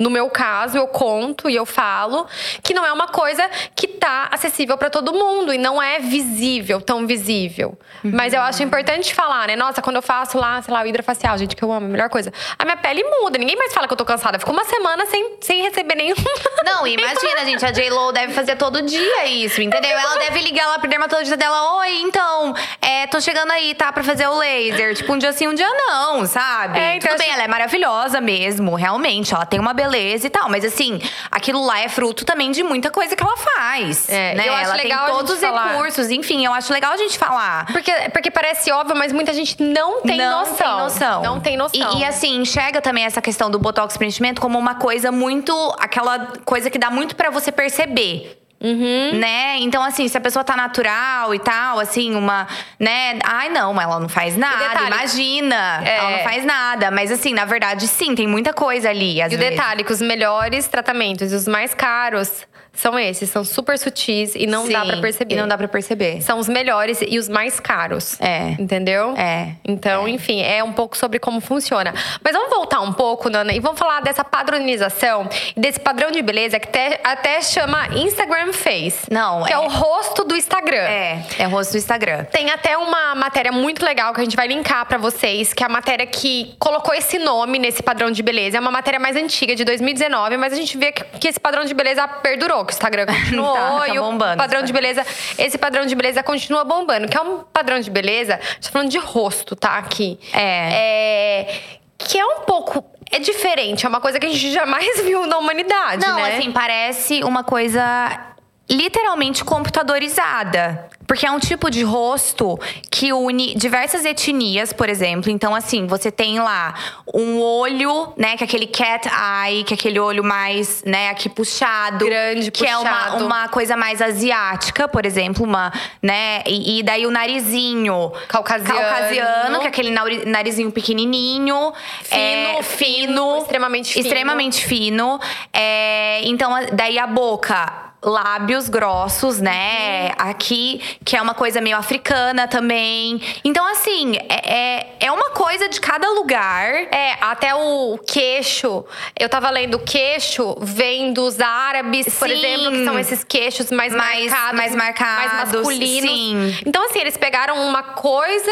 no meu caso, eu conto e eu falo que não é uma coisa que tá acessível para todo mundo e não é visível, tão visível. Uhum. Mas eu acho importante falar, né? Nossa, quando eu faço lá, sei lá, o hidrafacial, gente, que eu amo, a melhor coisa. A minha pele muda, ninguém mais fala que eu tô cansada. Fico uma semana sem, sem receber nenhum. Não, imagina, gente, a J-Lo deve fazer todo dia isso, entendeu? Ela deve ligar lá pro dermatologista dela: Oi, então, é, tô chegando aí, tá? Pra fazer o laser. Tipo, um dia sim, um dia não, sabe? É, então Tudo bem, ela é maravilhosa mesmo, realmente. Ela tem uma beleza beleza e tal. Mas assim, aquilo lá é fruto também de muita coisa que ela faz. É, né? eu acho ela legal tem todos os recursos, enfim, eu acho legal a gente falar. Porque, porque parece óbvio, mas muita gente não tem não noção. Tem noção. Não tem noção. E, e, assim, enxerga também essa questão do botox preenchimento como uma coisa muito. aquela coisa que dá muito para você perceber. Uhum. Né? Então, assim, se a pessoa tá natural e tal, assim, uma. né? Ai, não, ela não faz nada. Detalhe, imagina. É... Ela não faz nada. Mas, assim, na verdade, sim, tem muita coisa ali. e vezes. o detalhe, que os melhores tratamentos e os mais caros são esses, são super sutis e não Sim, dá para perceber. E não dá para perceber. São os melhores e os mais caros. É. Entendeu? É. Então, é. enfim, é um pouco sobre como funciona. Mas vamos voltar um pouco, Nana, e vamos falar dessa padronização desse padrão de beleza que até, até chama Instagram Face. Não, que é. é o rosto do Instagram. É, é o rosto do Instagram. Tem até uma matéria muito legal que a gente vai linkar para vocês, que é a matéria que colocou esse nome nesse padrão de beleza. É uma matéria mais antiga, de 2019, mas a gente vê que, que esse padrão de beleza perdurou que o Instagram continuou tá, tá e o bombando, padrão de beleza, esse padrão de beleza continua bombando, que é um padrão de beleza, a gente tá falando de rosto, tá? Aqui. É. é que é um pouco é diferente, é uma coisa que a gente jamais viu na humanidade, Não, né? assim, parece uma coisa literalmente computadorizada. Porque é um tipo de rosto que une diversas etnias, por exemplo. Então, assim, você tem lá um olho, né? Que é aquele cat eye, que é aquele olho mais, né, aqui puxado. Grande, que puxado. é uma, uma coisa mais asiática, por exemplo, uma, né? E, e daí o narizinho caucasiano. caucasiano, que é aquele narizinho pequenininho. Fino, é, fino, Extremamente fino. Extremamente fino. É, então, daí a boca lábios grossos, né? Uhum. Aqui, que é uma coisa meio africana também. Então, assim, é, é, é, uma coisa de cada lugar. É, até o queixo. Eu tava lendo o queixo vem dos árabes, sim. por exemplo, que são esses queixos mais, mais marcados. Mais marcados. Mais masculinos. Sim. Então, assim, eles pegaram uma coisa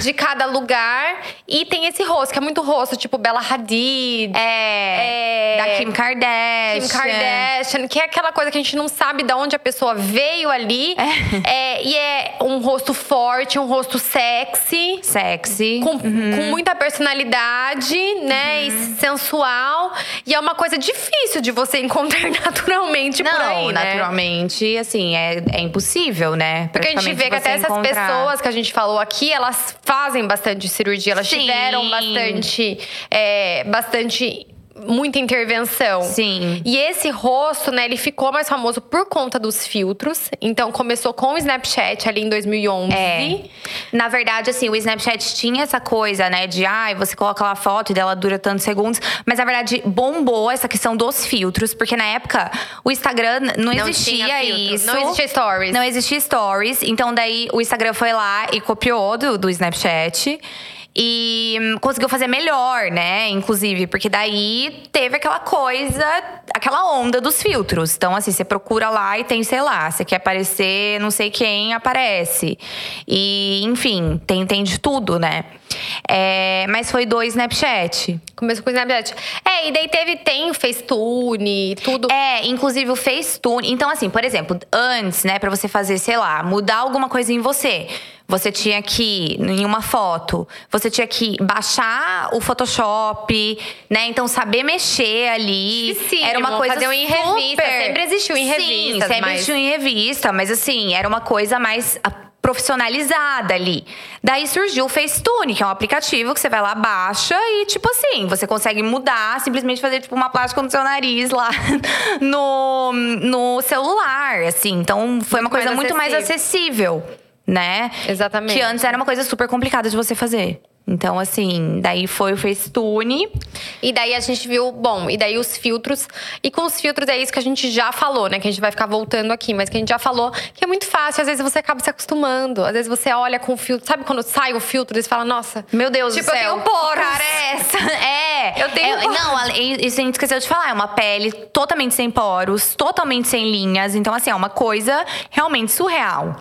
de cada lugar e tem esse rosto, que é muito rosto, tipo Bella Hadid. É. é da Kim Kardashian. Kim Kardashian, que é aquela coisa que a gente não não sabe de onde a pessoa veio ali. É. é e é um rosto forte, um rosto sexy. Sexy. Com, uhum. com muita personalidade, né? Uhum. E sensual. E é uma coisa difícil de você encontrar naturalmente não, por aí, né? naturalmente, assim, é, é impossível, né? Porque a gente vê que até essas encontrar. pessoas que a gente falou aqui, elas fazem bastante cirurgia. Elas Sim. tiveram bastante… É, bastante muita intervenção. Sim. E esse rosto, né, ele ficou mais famoso por conta dos filtros. Então começou com o Snapchat ali em 2011. É. Na verdade, assim, o Snapchat tinha essa coisa, né, de ai, ah, você coloca lá a foto e dela dura tantos segundos, mas na verdade bombou essa questão dos filtros, porque na época o Instagram não, não existia isso. Não existia stories. Não existia stories. Então daí o Instagram foi lá e copiou do, do Snapchat e hum, conseguiu fazer melhor, né? Inclusive, porque daí teve aquela coisa, aquela onda dos filtros. Então, assim, você procura lá e tem, sei lá, você quer aparecer, não sei quem aparece. E, enfim, tem, tem de tudo, né? É, mas foi do Snapchat. Começou com o Snapchat. É, e daí teve, tem o Facetune, tudo. É, inclusive o Facetune. Então, assim, por exemplo, antes, né, pra você fazer, sei lá, mudar alguma coisa em você. Você tinha que, em uma foto, você tinha que baixar o Photoshop, né? Então, saber mexer ali. Sim, era uma coisa fazer um em super... revista. Sempre existiu em Sim, revistas, sempre mas... existiu em revista, mas assim, era uma coisa mais profissionalizada ali. Daí surgiu o Facetune, que é um aplicativo que você vai lá, baixa e, tipo assim, você consegue mudar, simplesmente fazer, tipo, uma plástica no seu nariz lá no, no celular, assim. Então, foi uma coisa mais muito mais acessível, né? Exatamente. Que antes era uma coisa super complicada de você fazer. Então, assim, daí foi o Facetune. E daí a gente viu, bom, e daí os filtros. E com os filtros é isso que a gente já falou, né? Que a gente vai ficar voltando aqui, mas que a gente já falou que é muito fácil. Às vezes você acaba se acostumando. Às vezes você olha com o filtro. Sabe quando sai o filtro e você fala, nossa, Meu Deus tipo, do céu. eu tenho poros. Cara, é essa. É. Eu tenho É, não, isso a gente esqueceu de falar. É uma pele totalmente sem poros, totalmente sem linhas. Então, assim, é uma coisa realmente surreal.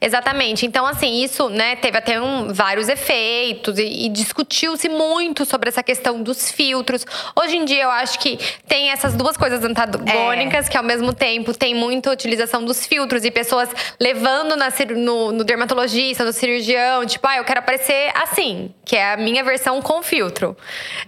Exatamente. Então, assim, isso, né, teve até um, vários efeitos e, discutiu-se muito sobre essa questão dos filtros. Hoje em dia, eu acho que tem essas duas coisas antagônicas, que ao mesmo tempo tem muita utilização dos filtros e pessoas levando na no, no dermatologista, no cirurgião, tipo, ah, eu quero aparecer assim, que é a minha versão com filtro.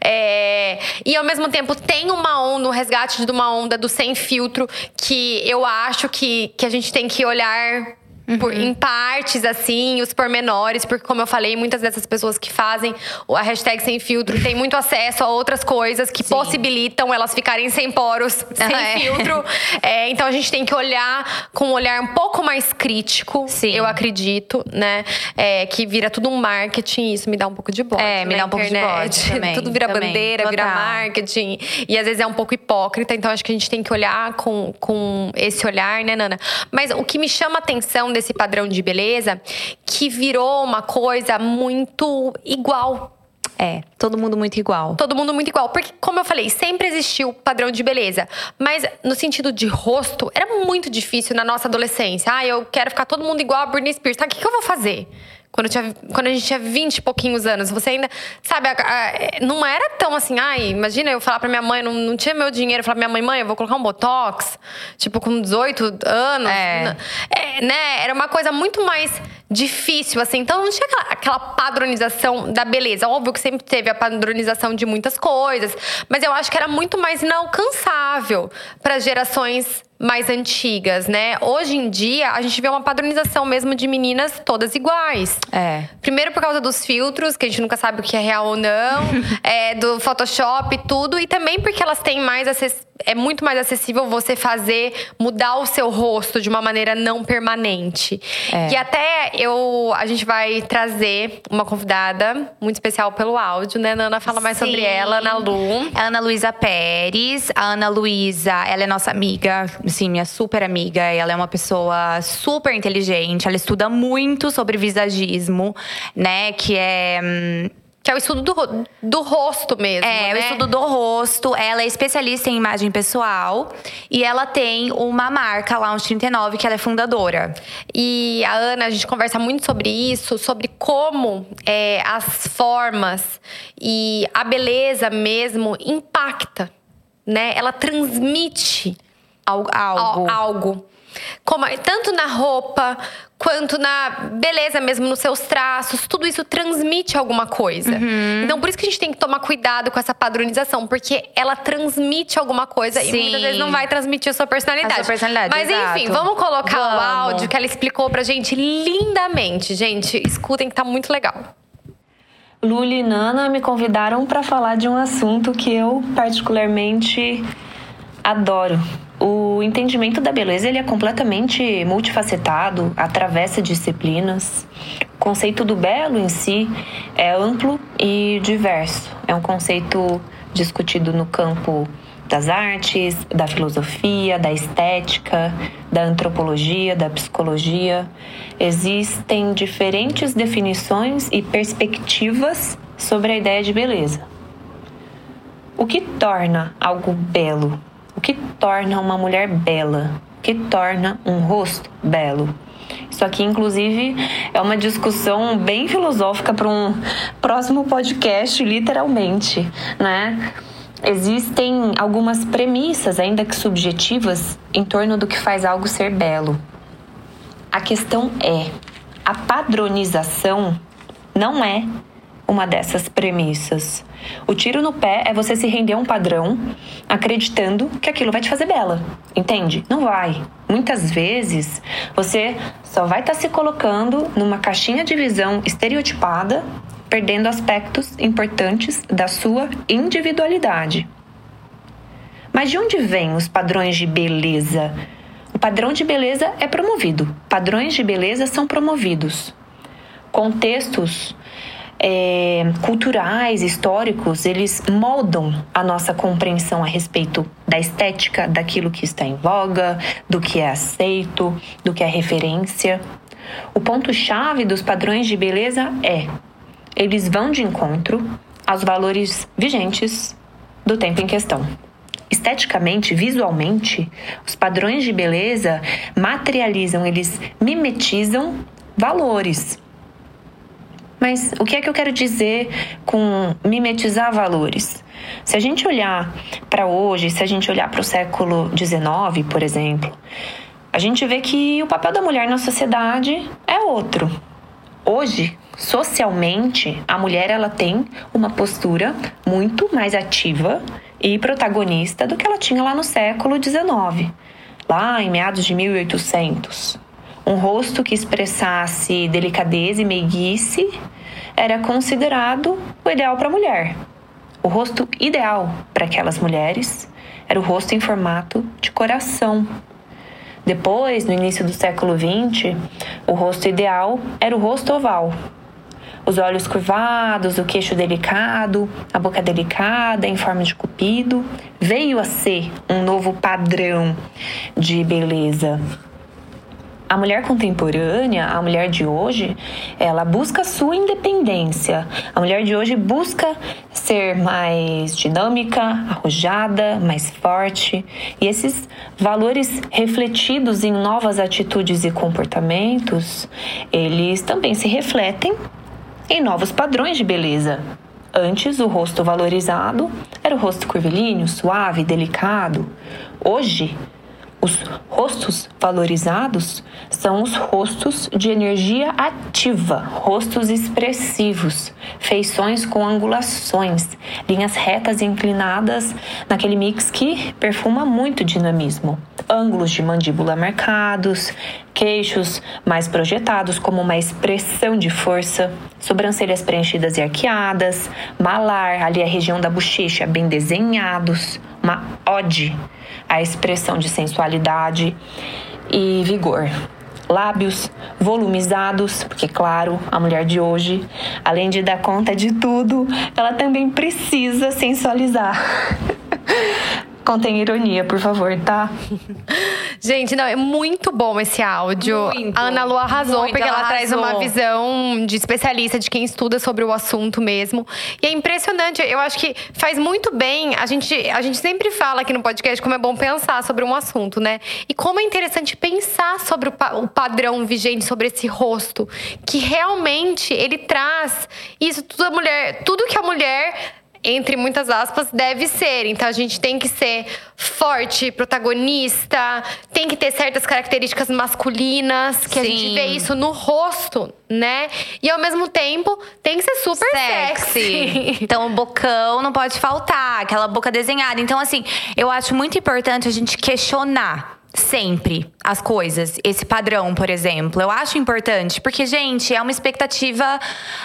É, e ao mesmo tempo tem uma onda, um resgate de uma onda do sem filtro, que eu acho que, que a gente tem que olhar por- em partes, assim, os pormenores, porque, como eu falei, muitas dessas pessoas que fazem a hashtag sem filtro têm muito acesso a outras coisas que possibilitam elas ficarem sem poros, sem É. filtro. É, então a gente tem que olhar com um olhar um pouco mais crítico, Sim. eu acredito, né? É, que vira tudo um marketing, isso me dá um pouco de bode. É, me dá um pouco de internet. bode também, tudo vira também, bandeira, vira total. marketing. E às vezes é um pouco hipócrita, então acho que a gente tem que olhar com, com esse olhar, né, Nana? Mas o que me chama a atenção desse padrão de beleza, que virou uma coisa muito igual. É, todo mundo muito igual. Todo mundo muito igual. Porque, como eu falei, sempre existiu padrão de beleza. Mas no sentido de rosto, era muito difícil na nossa adolescência. Ah, eu quero ficar todo mundo igual a Britney Spears. Tá, o que, que eu vou fazer? Quando, eu tinha, quando a gente tinha 20 e pouquinhos anos, você ainda. Sabe, a- a- não era tão assim, ai, imagina eu falar pra minha mãe, não, não tinha meu dinheiro, falar pra minha mãe, mãe, eu vou colocar um botox, tipo, com 18 anos. É. É, né? Era uma coisa muito mais difícil, assim. Então não tinha aquela, aquela padronização da beleza. Óbvio que sempre teve a padronização de muitas coisas, mas eu acho que era muito mais inalcançável para gerações mais antigas, né? Hoje em dia, a gente vê uma padronização mesmo de meninas todas iguais. É. Primeiro por causa dos filtros, que a gente nunca sabe o que é real ou não, é, do Photoshop e tudo, e também porque elas têm mais acess... é muito mais acessível você fazer mudar o seu rosto de uma maneira não permanente. É. E até eu a gente vai trazer uma convidada muito especial pelo áudio, né? Nana fala mais sobre Sim. ela, Ana Lu. A Ana Luísa Pérez. A Ana Luísa, ela é nossa amiga, assim, minha super amiga. Ela é uma pessoa super inteligente. Ela estuda muito sobre visagismo, né? Que é. hum, Que é o estudo do, do rosto mesmo. É, o né? estudo do rosto. Ela é especialista em imagem pessoal. E ela tem uma marca lá, uns 39, que ela é fundadora. E a Ana, a gente conversa muito sobre isso, sobre como é, as formas e a beleza mesmo impacta, né? Ela transmite Al- Algo. al- algo. Como, tanto na roupa, quanto na beleza mesmo, nos seus traços, tudo isso transmite alguma coisa. Uhum. Então, por isso que a gente tem que tomar cuidado com essa padronização, porque ela transmite alguma coisa e Sim. muitas vezes não vai transmitir a sua personalidade. A sua personalidade, Mas enfim, exato. vamos colocar o Vamos. áudio que ela explicou pra gente lindamente. Gente, escutem que tá muito legal. Luli e Nana me convidaram para falar de um assunto que eu particularmente adoro. O entendimento da beleza ele é completamente multifacetado, atravessa disciplinas. O conceito do belo em si é amplo e diverso. É um conceito discutido no campo das artes, da filosofia, da estética, da antropologia, da psicologia. Existem diferentes definições e perspectivas sobre a ideia de beleza. O que torna algo belo? O que torna uma mulher bela? O que torna um rosto belo? Isso aqui, inclusive, é uma discussão bem filosófica para um próximo podcast, literalmente, né? Existem algumas premissas, ainda que subjetivas, em torno do que faz algo ser belo. A questão é: A padronização não é uma dessas premissas. O tiro no pé é você se render a um padrão acreditando que aquilo vai te fazer bela. Entende? Não vai. Muitas vezes você só vai estar tá se colocando numa caixinha de visão estereotipada, perdendo aspectos importantes da sua individualidade. Mas de onde vêm os padrões de beleza? O padrão de beleza é promovido, padrões de beleza são promovidos. Contextos é, culturais, históricos, eles moldam a nossa compreensão a respeito da estética, daquilo que está em voga, do que é aceito, do que é referência. O ponto-chave dos padrões de beleza é: eles vão de encontro aos valores vigentes do tempo em questão. Esteticamente, visualmente, os padrões de beleza materializam, eles mimetizam valores mas o que é que eu quero dizer com mimetizar valores? Se a gente olhar para hoje, se a gente olhar para o século XIX, por exemplo, a gente vê que o papel da mulher na sociedade é outro. Hoje, socialmente, a mulher ela tem uma postura muito mais ativa e protagonista do que ela tinha lá no século XIX, lá em meados de 1800. Um rosto que expressasse delicadeza e meiguice era considerado o ideal para a mulher. O rosto ideal para aquelas mulheres era o rosto em formato de coração. Depois, no início do século XX, o rosto ideal era o rosto oval. Os olhos curvados, o queixo delicado, a boca delicada em forma de cupido, veio a ser um novo padrão de beleza a mulher contemporânea, a mulher de hoje, ela busca sua independência. A mulher de hoje busca ser mais dinâmica, arrojada, mais forte. E esses valores refletidos em novas atitudes e comportamentos, eles também se refletem em novos padrões de beleza. Antes, o rosto valorizado era o rosto curvilíneo, suave, delicado. Hoje, os rostos valorizados são os rostos de energia ativa, rostos expressivos, feições com angulações, linhas retas e inclinadas, naquele mix que perfuma muito dinamismo. Ângulos de mandíbula marcados, queixos mais projetados como uma expressão de força, sobrancelhas preenchidas e arqueadas, malar, ali a região da bochecha bem desenhados, uma ode à expressão de sensualidade e vigor. Lábios volumizados, porque, claro, a mulher de hoje, além de dar conta de tudo, ela também precisa sensualizar. Contém ironia, por favor, tá? Gente, não, é muito bom esse áudio. Muito, a Ana Lu arrasou, muito, porque ela, ela traz arrasou. uma visão de especialista, de quem estuda sobre o assunto mesmo. E é impressionante, eu acho que faz muito bem. A gente, a gente sempre fala aqui no podcast como é bom pensar sobre um assunto, né? E como é interessante pensar sobre o, pa o padrão vigente, sobre esse rosto, que realmente ele traz isso, tudo a mulher, tudo que a mulher entre muitas aspas, deve ser. Então a gente tem que ser forte, protagonista, tem que ter certas características masculinas, que a gente Sim. vê isso no rosto, né? E ao mesmo tempo tem que ser super sexy. Então, o bocão não pode faltar, aquela boca desenhada. Então, assim, eu acho muito importante a gente questionar sempre as coisas, esse padrão, por exemplo. Eu acho importante, porque, gente, é uma expectativa,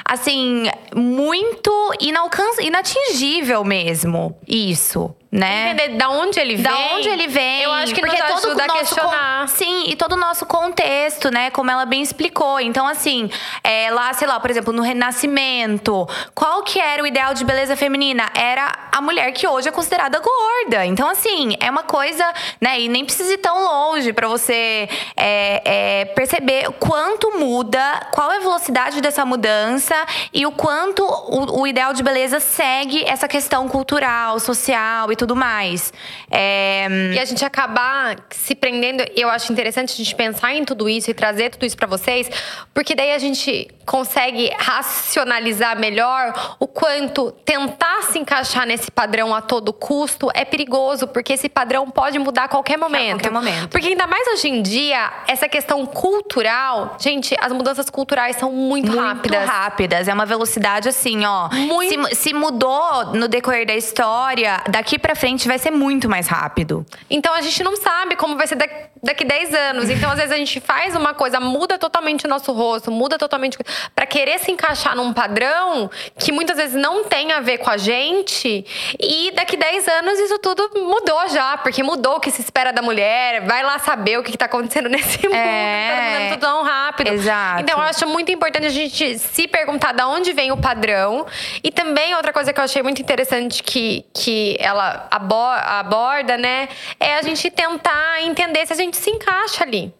assim, muito inalcanç... inatingível mesmo. Isso. Né? Entender da onde ele vem. Da onde ele vem. Eu acho que porque nos todo ajuda a questionar. con- Sim, e todo o nosso contexto, né? Como ela bem explicou. Então, assim, é, lá, sei lá, por exemplo, no Renascimento, qual que era o ideal de beleza feminina? Era a mulher que hoje é considerada gorda. Então, assim, é uma coisa, né? E nem precisa ir tão longe pra você é, é, perceber o quanto muda, qual é a velocidade dessa mudança e o quanto o, o ideal de beleza segue essa questão cultural, social e tudo mais. É, E a gente acabar se prendendo, eu acho interessante a gente pensar em tudo isso e trazer tudo isso pra vocês, porque daí a gente consegue racionalizar melhor o quanto tentar se encaixar nesse padrão a todo custo é perigoso, porque esse padrão pode mudar a qualquer momento. A qualquer momento. Porque ainda mais hoje em dia, essa questão cultural, gente, as mudanças culturais são muito, muito rápidas. rápidas. É uma velocidade assim, ó. Muito. Se, se mudou no decorrer da história, daqui para frente vai ser muito mais rápido. Então a gente não sabe como vai ser daqui, daqui 10 anos. Então, às vezes, a gente faz uma coisa, muda totalmente o nosso rosto, muda totalmente. Para querer se encaixar num padrão que muitas vezes não tem a ver com a gente. E daqui 10 anos isso tudo mudou já, porque mudou o que se espera da mulher. Vai lá saber o que, que tá acontecendo nesse mundo. É. Tá mudando tudo tão rápido. Exato. Então, eu acho muito importante a gente se perguntar de onde vem o padrão. E também, outra coisa que eu achei muito interessante que, que ela aborda, né? É a gente tentar entender se a gente se encaixa ali.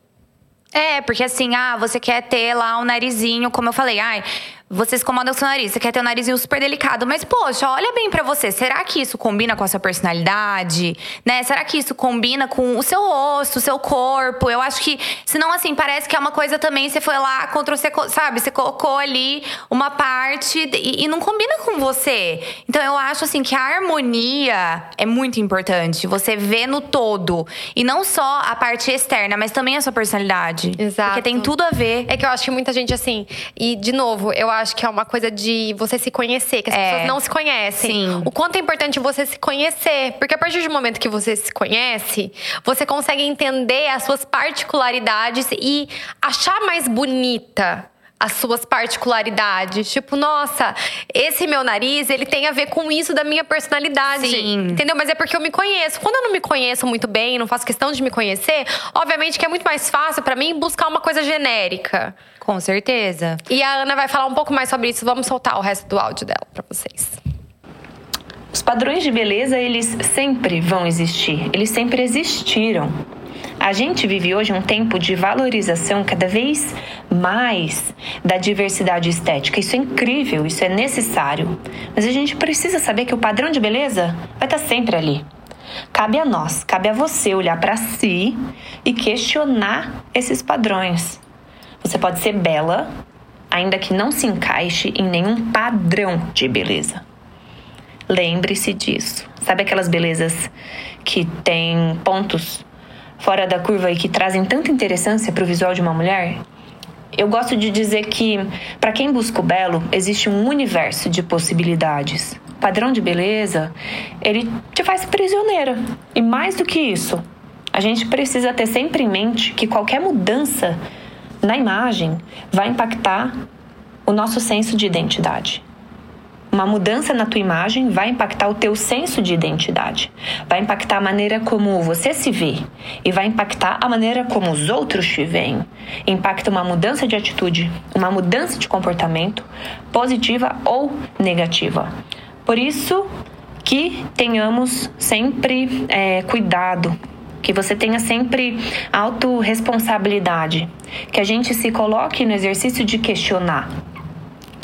É, porque assim, ah, você quer ter lá um narizinho, como eu falei, ai, você se incomoda com o seu nariz, você quer ter um narizinho super delicado, mas poxa, olha bem para você, será que isso combina com a sua personalidade, né? Será que isso combina com o seu rosto, o seu corpo? Eu acho que, senão assim, parece que é uma coisa também, você foi lá contra você, sabe, você colocou ali uma parte e, e não combina com você. Então eu acho assim que a harmonia é muito importante, você vê no todo e não só a parte externa, mas também a sua personalidade. Exato. Porque tem tudo a ver. É que eu acho que muita gente assim, e de novo, eu acho que é uma coisa de você se conhecer, que as É. pessoas não se conhecem. Sim. O quanto é importante você se conhecer. Porque a partir do momento que você se conhece, você consegue entender as suas particularidades e achar mais bonita as suas particularidades. Tipo, nossa, esse meu nariz, ele tem a ver com isso da minha personalidade. Sim. Entendeu? Mas é porque eu me conheço. Quando eu não me conheço muito bem, não faço questão de me conhecer, obviamente que é muito mais fácil pra mim buscar uma coisa genérica. Com certeza. E a Ana vai falar um pouco mais sobre isso. Vamos soltar o resto do áudio dela pra vocês. Os padrões de beleza, eles sempre vão existir. Eles sempre existiram. A gente vive hoje um tempo de valorização cada vez mais da diversidade estética. Isso é incrível, isso é necessário. Mas a gente precisa saber que o padrão de beleza vai estar sempre ali. Cabe a nós, cabe a você olhar para si e questionar esses padrões. Você pode ser bela, ainda que não se encaixe em nenhum padrão de beleza. Lembre-se disso. Sabe aquelas belezas que têm pontos fora da curva e que trazem tanta interessância para o visual de uma mulher? Eu gosto de dizer que, para quem busca o belo, existe um universo de possibilidades. O padrão de beleza, ele te faz prisioneira. E mais do que isso, a gente precisa ter sempre em mente que qualquer mudança na imagem vai impactar o nosso senso de identidade. Uma mudança na tua imagem vai impactar o teu senso de identidade, vai impactar a maneira como você se vê e vai impactar a maneira como os outros te veem. Impacta uma mudança de atitude, uma mudança de comportamento, positiva ou negativa. Por isso que tenhamos sempre é, cuidado que você tenha sempre autorresponsabilidade, que a gente se coloque no exercício de questionar.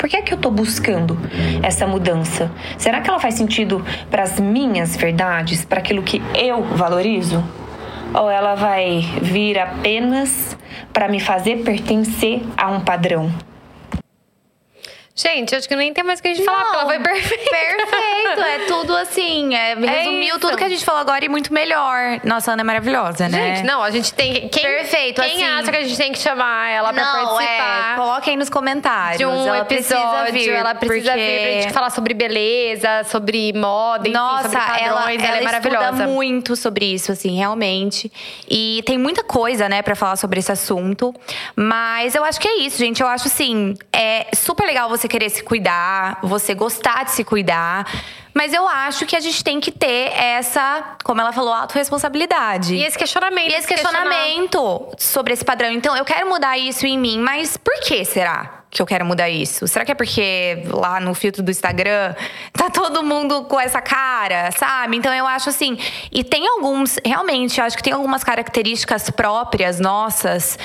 Por que é que eu estou buscando essa mudança? Será que ela faz sentido para as minhas verdades, para aquilo que eu valorizo? Ou ela vai vir apenas para me fazer pertencer a um padrão? Gente, acho que nem tem mais o que a gente falar, porque ela foi perfeita. Perfeito, é tudo assim. É, resumiu isso. tudo que a gente falou agora e muito melhor. Nossa, Ana é maravilhosa, né? Gente, não, a gente tem. Quem, Perfeito, Quem assim- acha que a gente tem que chamar ela pra Não, participar? é, coloquem nos comentários. de um ela precisa episódio, vir, ela precisa porque... vir pra gente falar sobre beleza, sobre moda, enfim, Nossa, sobre padrões. ela, ela, é ela maravilhosa. estuda muito sobre isso, assim, realmente. E tem muita coisa, né, pra falar sobre esse assunto. Mas eu acho que é isso, gente. Eu acho, assim, é super legal você querer se cuidar, você gostar de se cuidar. Mas eu acho que a gente tem que ter essa, como ela falou, autorresponsabilidade. E esse questionamento. E esse questionamento sobre esse padrão. Então, eu quero mudar isso em mim, mas por que será que eu quero mudar isso? Será que é porque lá no filtro do Instagram tá todo mundo com essa cara, sabe? Então, eu acho assim. E tem alguns, realmente, eu acho que tem algumas características próprias nossas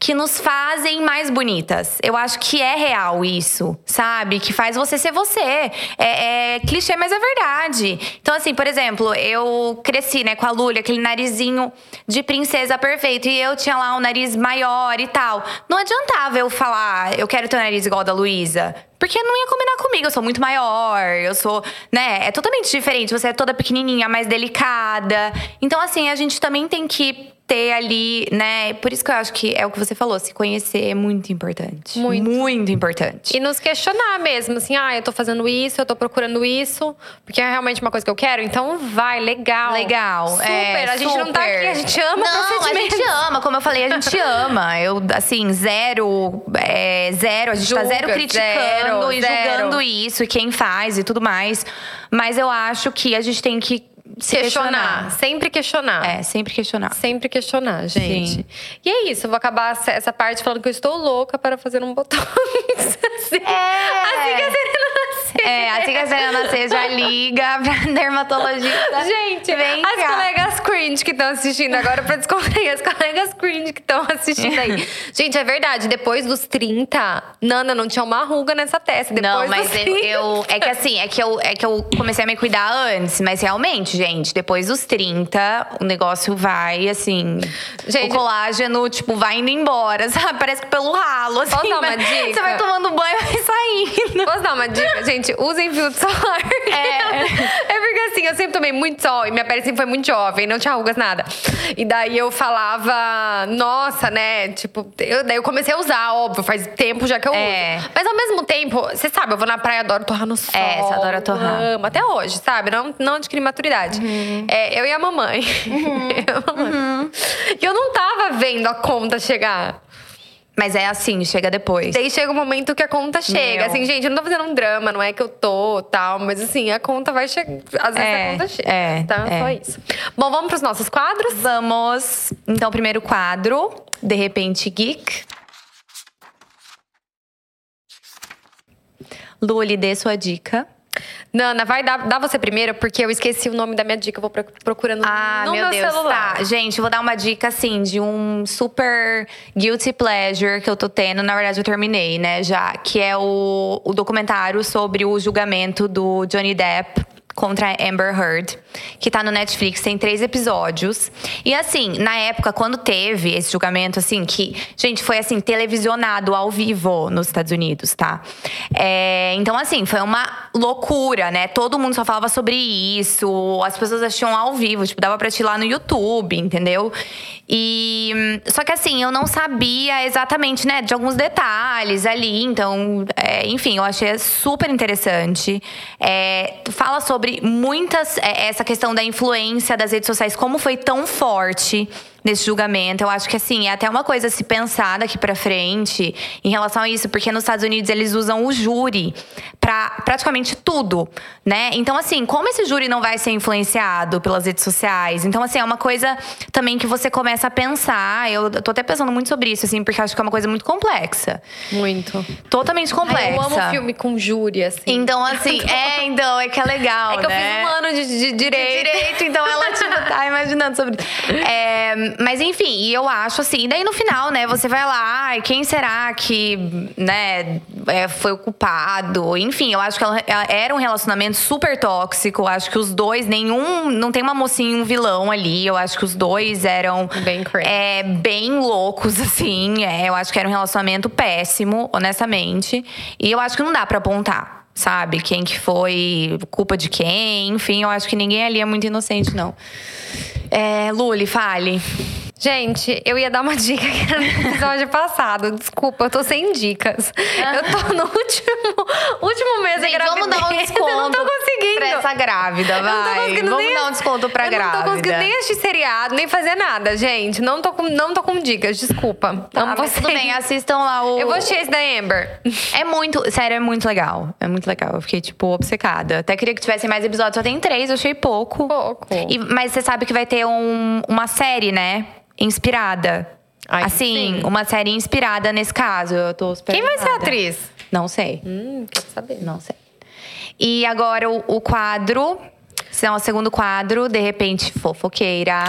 que nos fazem mais bonitas. Eu acho que é real isso, sabe? Que faz você ser você. É, é clichê, mas é verdade. Então, assim, por exemplo, eu cresci, né, com a Lully, aquele narizinho de princesa perfeito. E eu tinha lá um nariz maior e tal. Não adiantava eu falar, eu quero o nariz igual ao da Luísa. Porque não ia combinar comigo, eu sou muito maior, eu sou, né? É totalmente diferente. Você é toda pequenininha, mais delicada. Então, assim, a gente também tem que ter ali, né? Por isso que eu acho que é o que você falou, se conhecer é muito importante. Muito. Muito importante. E nos questionar mesmo, assim, ah, eu tô fazendo isso, eu tô procurando isso, porque é realmente uma coisa que eu quero, então vai, legal. Legal. Super. é, a gente não tá super. aqui, a gente ama Não, a procedimentos. gente ama, como eu falei, a gente ama. Eu, assim, zero, é, zero, a gente tá Julga, zero criticando zero, e zero. julgando isso, e quem faz e tudo mais. Mas eu acho que a gente tem que se Questionar. questionar. Sempre questionar. É, sempre questionar. Sempre questionar, gente. Sim. E é isso, eu vou acabar essa- parte falando que eu estou louca para fazer um botão. assim, É. assim que a Serena assim que a Serena nascer, já liga pra dermatologista. Gente, Vem as cá. colegas cringe que estão assistindo agora pra descobrir, as colegas cringe que estão assistindo aí. Gente, é verdade, depois dos 30, Nana não tinha uma ruga nessa testa. Depois Não, mas eu, 30. eu- É que assim, é que, eu, é que eu comecei a me cuidar antes, mas realmente, gente, depois dos 30, o negócio vai, assim. Gente- o colágeno, tipo, vai indo embora, sabe? Parece que pelo ralo, assim. Posso dar uma dica? Você vai tomando banho e vai saindo. Posso dar uma dica? Gente, usem filtro solar. É. é porque assim, eu sempre tomei muito sol e minha pele sempre foi muito jovem, não tinha rugas, nada. E daí eu falava, nossa, né? Tipo, eu, daí eu comecei a usar, óbvio, faz tempo já que eu É. uso. Mas ao mesmo tempo, você sabe, eu vou na praia, adoro torrar no sol. É, você adora torrar. Amo, até hoje, sabe? Não, não adquiri maturidade. É, eu e a mamãe. Eu e a mamãe. E eu não tava vendo a conta chegar. Mas é assim, chega depois. Daí chega o momento que a conta chega. Meu. Assim, gente, eu não tô fazendo um drama, não é que eu tô tal, mas assim, a conta vai chegar. Às vezes É, a conta chega. é, tá? é. Só isso. Bom, vamos pros nossos quadros? Vamos. Então, primeiro quadro, De repente Geek. Luli, dê sua dica. Nana, vai dar, dá você primeiro, porque eu esqueci o nome da minha dica. Eu vou pro- procurando Ah, no meu, meu, Deus, celular. tá. Gente, vou dar uma dica assim de um super guilty pleasure que eu tô tendo. Na verdade, eu terminei, né, já. Que é o, o documentário sobre o julgamento do Johnny Depp contra a Amber Heard, que tá no Netflix, tem três episódios. E assim, na época, quando teve esse julgamento, assim, que, gente, foi assim, televisionado ao vivo nos Estados Unidos, tá? É, então, assim, foi uma loucura, né? Todo mundo só falava sobre isso, as pessoas assistiam ao vivo, tipo, dava pra assistir lá no YouTube, entendeu? E. Só que assim, eu não sabia exatamente, né, de alguns detalhes ali. Então, é, enfim, eu achei super interessante. É, fala sobre muitas. é, essa questão da influência das redes sociais, como foi tão forte nesse julgamento. Eu acho que assim, é até uma coisa a se pensar daqui pra frente em relação a isso, porque nos Estados Unidos eles usam o júri pra praticamente tudo, né? Então assim, como esse júri não vai ser influenciado pelas redes sociais? Então assim, é uma coisa também que você começa a pensar. Eu tô até pensando muito sobre isso assim, porque eu acho que é uma coisa muito complexa. Muito. Totalmente complexa. Ai, eu amo filme com júri, assim. Então, assim, é, então, é que é legal, É que eu né? fiz um ano de, de direito. direito, então ela, tipo, tá imaginando sobre. É, mas enfim, e eu acho assim, daí no final, né, você vai lá, quem será que, né, é, foi o culpado? Enfim, eu acho que ela, ela era um relacionamento super tóxico. Eu acho que os dois, nenhum. Não tem uma mocinha e um vilão ali. Eu acho que os dois eram. Bem crazy. É, bem loucos, assim. É, eu acho que era um relacionamento péssimo, honestamente. E eu acho que não dá pra apontar. Sabe? Quem que foi, culpa de quem, enfim, eu acho que ninguém ali é muito inocente, não. É, Luli, fale. Gente, eu ia dar uma dica que era no episódio passado. Desculpa, eu tô sem dicas. Eu tô no último, último mês Gente, vamos dar um desconto Eu não tô conseguindo. pra essa grávida, Eu não tô vai. conseguindo Vamos nem- dar um desconto pra eu grávida. não tô conseguindo nem assistir seriado, nem fazer nada, gente. Não tô com, não tô com dicas, desculpa. Tá, Amo vocês. tudo bem, assistam lá o. Eu vou assistir esse da Amber. É muito, sério, é muito legal. É muito legal. Eu fiquei, tipo, obcecada. Até queria que tivessem mais episódios, só tem três, eu achei pouco. Pouco. E- mas você sabe que vai ter um- uma série, né? Inspirada. Ai, assim, sim. uma série inspirada nesse caso. Eu tô super Quem vai ser a atriz? Não sei. Hum, quero saber. Não sei. E agora o, o quadro. Esse é o segundo quadro, de repente, fofoqueira.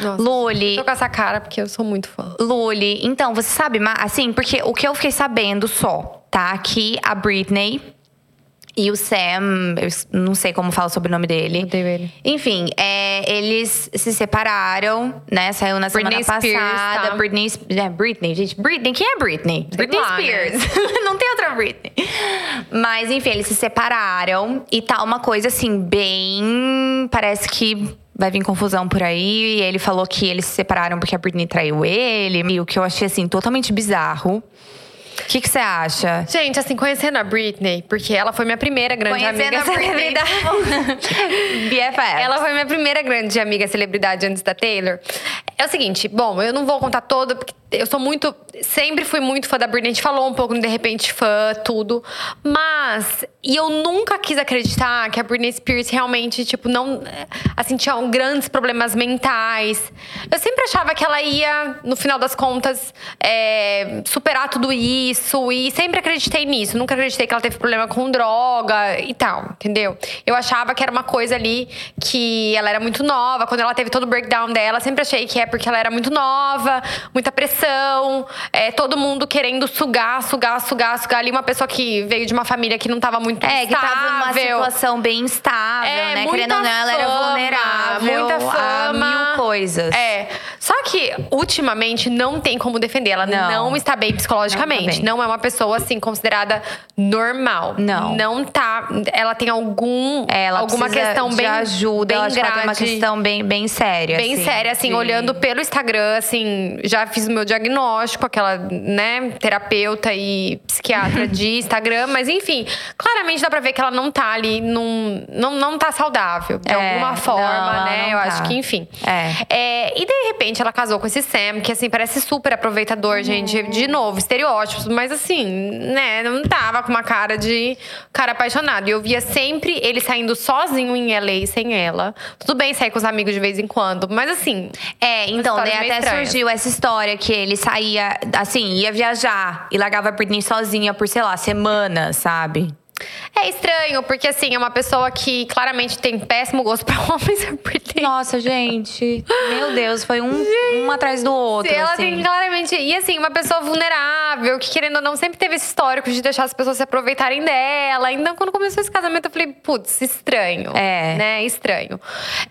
Nossa, Luli, Tô com essa cara porque eu sou muito fã. Luli, então, você sabe, assim, porque o que eu fiquei sabendo só, tá? Que a Britney e o Sam, eu não sei como fala sobre o nome dele. Odeio ele. Enfim, é, eles se separaram, né? Saiu na Britney semana Spears, passada. tá? Britney, é, Britney, gente. Britney, quem é Britney? Britney lá, né? Spears. não tem outra Britney. Mas, enfim, eles se separaram. E tá uma coisa, assim, bem… Parece que… Vai vir confusão por aí. E ele falou que eles se separaram porque a Britney traiu ele. E o que eu achei, assim, totalmente bizarro. O que você acha? Gente, assim, conhecendo a Britney, porque ela foi minha primeira grande Conhecendo amiga celebridade. BFF. Ela foi minha primeira grande amiga celebridade antes da Taylor. É o seguinte, bom, eu não vou contar toda, porque eu sou muito. Sempre fui muito fã da Britney. A gente falou um pouco De Repente Fã, tudo. Mas. E eu nunca quis acreditar que a Britney Spears realmente, tipo, não. Assim, tinha grandes problemas mentais. Eu sempre achava que ela ia, no final das contas, é, superar tudo isso. E sempre acreditei nisso. Nunca acreditei que ela teve problema com droga e tal, entendeu? Eu achava que era uma coisa ali que ela era muito nova. Quando ela teve todo o breakdown dela, sempre achei que é porque ela era muito nova, muita pressão, é, todo mundo querendo sugar, sugar, sugar, sugar ali. Uma pessoa que veio de uma família que não tava muito É, que tava numa estável. situação bem instável, É, né? Querendo ou não, ela era vulnerável muita a fama. mil coisas. É. Só que, ultimamente, não tem como defender. Ela não, Não. está bem psicologicamente. Não tá bem. Não é uma pessoa, assim, considerada normal. Não. Não tá. Ela tem algum. É, ela alguma questão de bem. ajuda, bem ela tem uma grave. questão bem, bem séria. Bem assim, séria, assim, de- olhando pelo Instagram, assim, já fiz o meu diagnóstico, aquela, né, terapeuta e psiquiatra de Instagram, mas enfim, claramente dá pra ver que ela não tá ali, num, não, não tá saudável, de É, alguma forma, não, né? não Eu tá. acho que, enfim. É. É, e de repente ela casou com esse Sam, que assim, parece super aproveitador, gente. De novo, estereótipos, mas assim, né, não tava com uma cara de cara apaixonado. E eu via sempre ele saindo sozinho em LA sem ela. Tudo bem sair com os amigos de vez em quando, mas assim. É, então, daí meio até estranha. surgiu essa história que ele saía, assim, ia viajar e largava a Britney sozinha por, sei lá, semanas, sabe? É estranho, porque assim, é uma pessoa que claramente tem péssimo gosto pra homens. a Britney. Nossa, gente. Meu Deus, foi um, um atrás do outro. ela assim. tem claramente. E assim, uma pessoa vulnerável, que querendo ou não, sempre teve esse histórico de deixar as pessoas se aproveitarem dela. Então, quando começou esse casamento, eu falei, putz, estranho. É. Né? Estranho.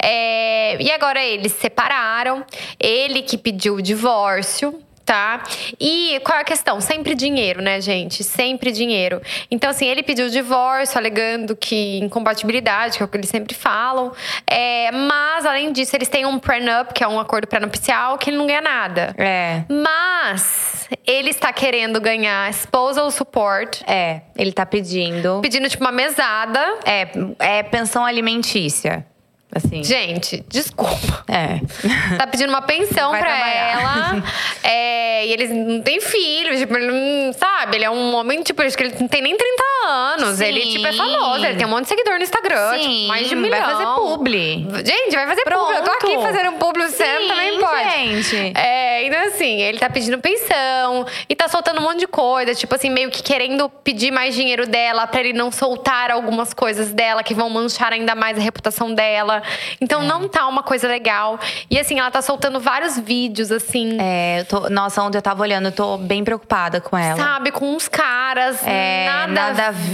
É, E agora eles se separaram. Ele que pediu o divórcio. Tá? E qual é a questão? Sempre dinheiro, né, gente? Sempre dinheiro. Então, assim, ele pediu o divórcio, alegando que incompatibilidade, que é o que eles sempre falam. É, mas, além disso, eles têm um prenup, que é um acordo pré-nupcial, que ele não ganha nada. É. Mas ele está querendo ganhar spousal support, É, ele tá pedindo. pedindo tipo uma mesada. É, é pensão alimentícia. Assim. Gente, desculpa. É. Tá pedindo uma pensão Vai pra trabalhar. ela. É, e eles não têm filhos, tipo, ele não, sabe? Ele é um homem, tipo, acho que ele não tem nem 30 anos. Sim. Ele, tipo, é famoso. Ele tem um monte de seguidor no Instagram, Sim, tipo, mais de um milhão. vai fazer publi. Gente, vai fazer publi. Eu tô aqui Pronto. fazendo publi, você também pode. gente. É, então assim, ele tá pedindo pensão e tá soltando um monte de coisa, tipo assim, meio que querendo pedir mais dinheiro dela pra ele não soltar algumas coisas dela que vão manchar ainda mais a reputação dela. Então É. não tá uma coisa legal. E assim, ela tá soltando vários vídeos, assim. É, eu tô, nossa, ontem eu tava olhando, eu tô bem preocupada com ela. Sabe, com uns caras, É, nada, nada a ver.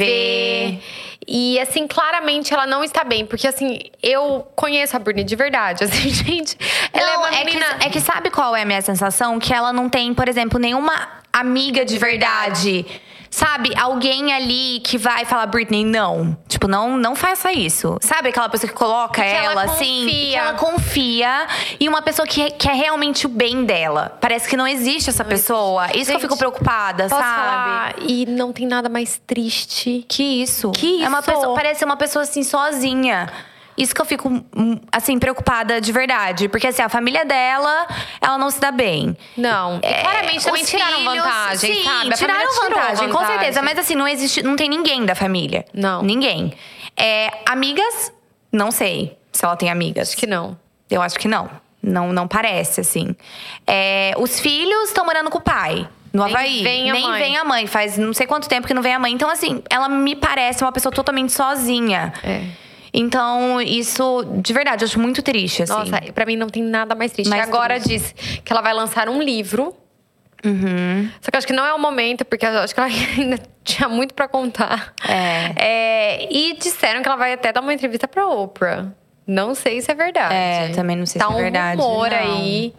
ver. E assim, claramente ela não está bem, porque assim, eu conheço a Britney de verdade, assim, gente. Ela Não, é uma é, menina. que, é que sabe qual é a minha sensação? Que ela não tem, por exemplo, nenhuma amiga de verdade. Sabe, alguém ali que vai falar, Britney, não. Tipo, não, não faça isso. Sabe aquela pessoa que coloca que ela ela, assim? Que ela confia. E uma pessoa que quer realmente o bem dela. Parece que não existe essa pessoa. Isso que eu Gente, fico preocupada, sabe? falar? E não tem nada mais triste. Que isso? Que É uma isso? pessoa, parece uma pessoa assim sozinha. Isso que eu fico hum, assim preocupada de verdade, porque assim, a família dela, ela não se dá bem. Não. E claramente também É, tiraram filhos, vantagem, sim, sabe? A tiraram tirou vantagem, com certeza, mas assim, não existe, não tem ninguém da família. Não. Ninguém. É, amigas, não sei se ela tem amigas. Acho que não. Eu acho que não. Não, não parece, assim. É, os filhos estão morando com o pai. No Nem Havaí. vem a Nem mãe. vem a mãe. Faz não sei quanto tempo que não vem a mãe. Então, assim, ela me parece uma pessoa totalmente sozinha. É. Então, isso, de verdade, eu acho muito triste, assim. Nossa, pra mim não tem nada mais triste. Mais e agora triste. diz que ela vai lançar um livro. Uhum. Só que eu acho que não é o momento, porque eu acho que ela ainda tinha muito para contar. É. é. E disseram que ela vai até dar uma entrevista pra Oprah. Não sei se é verdade. É, também não sei tá se é um verdade. rumor não. aí.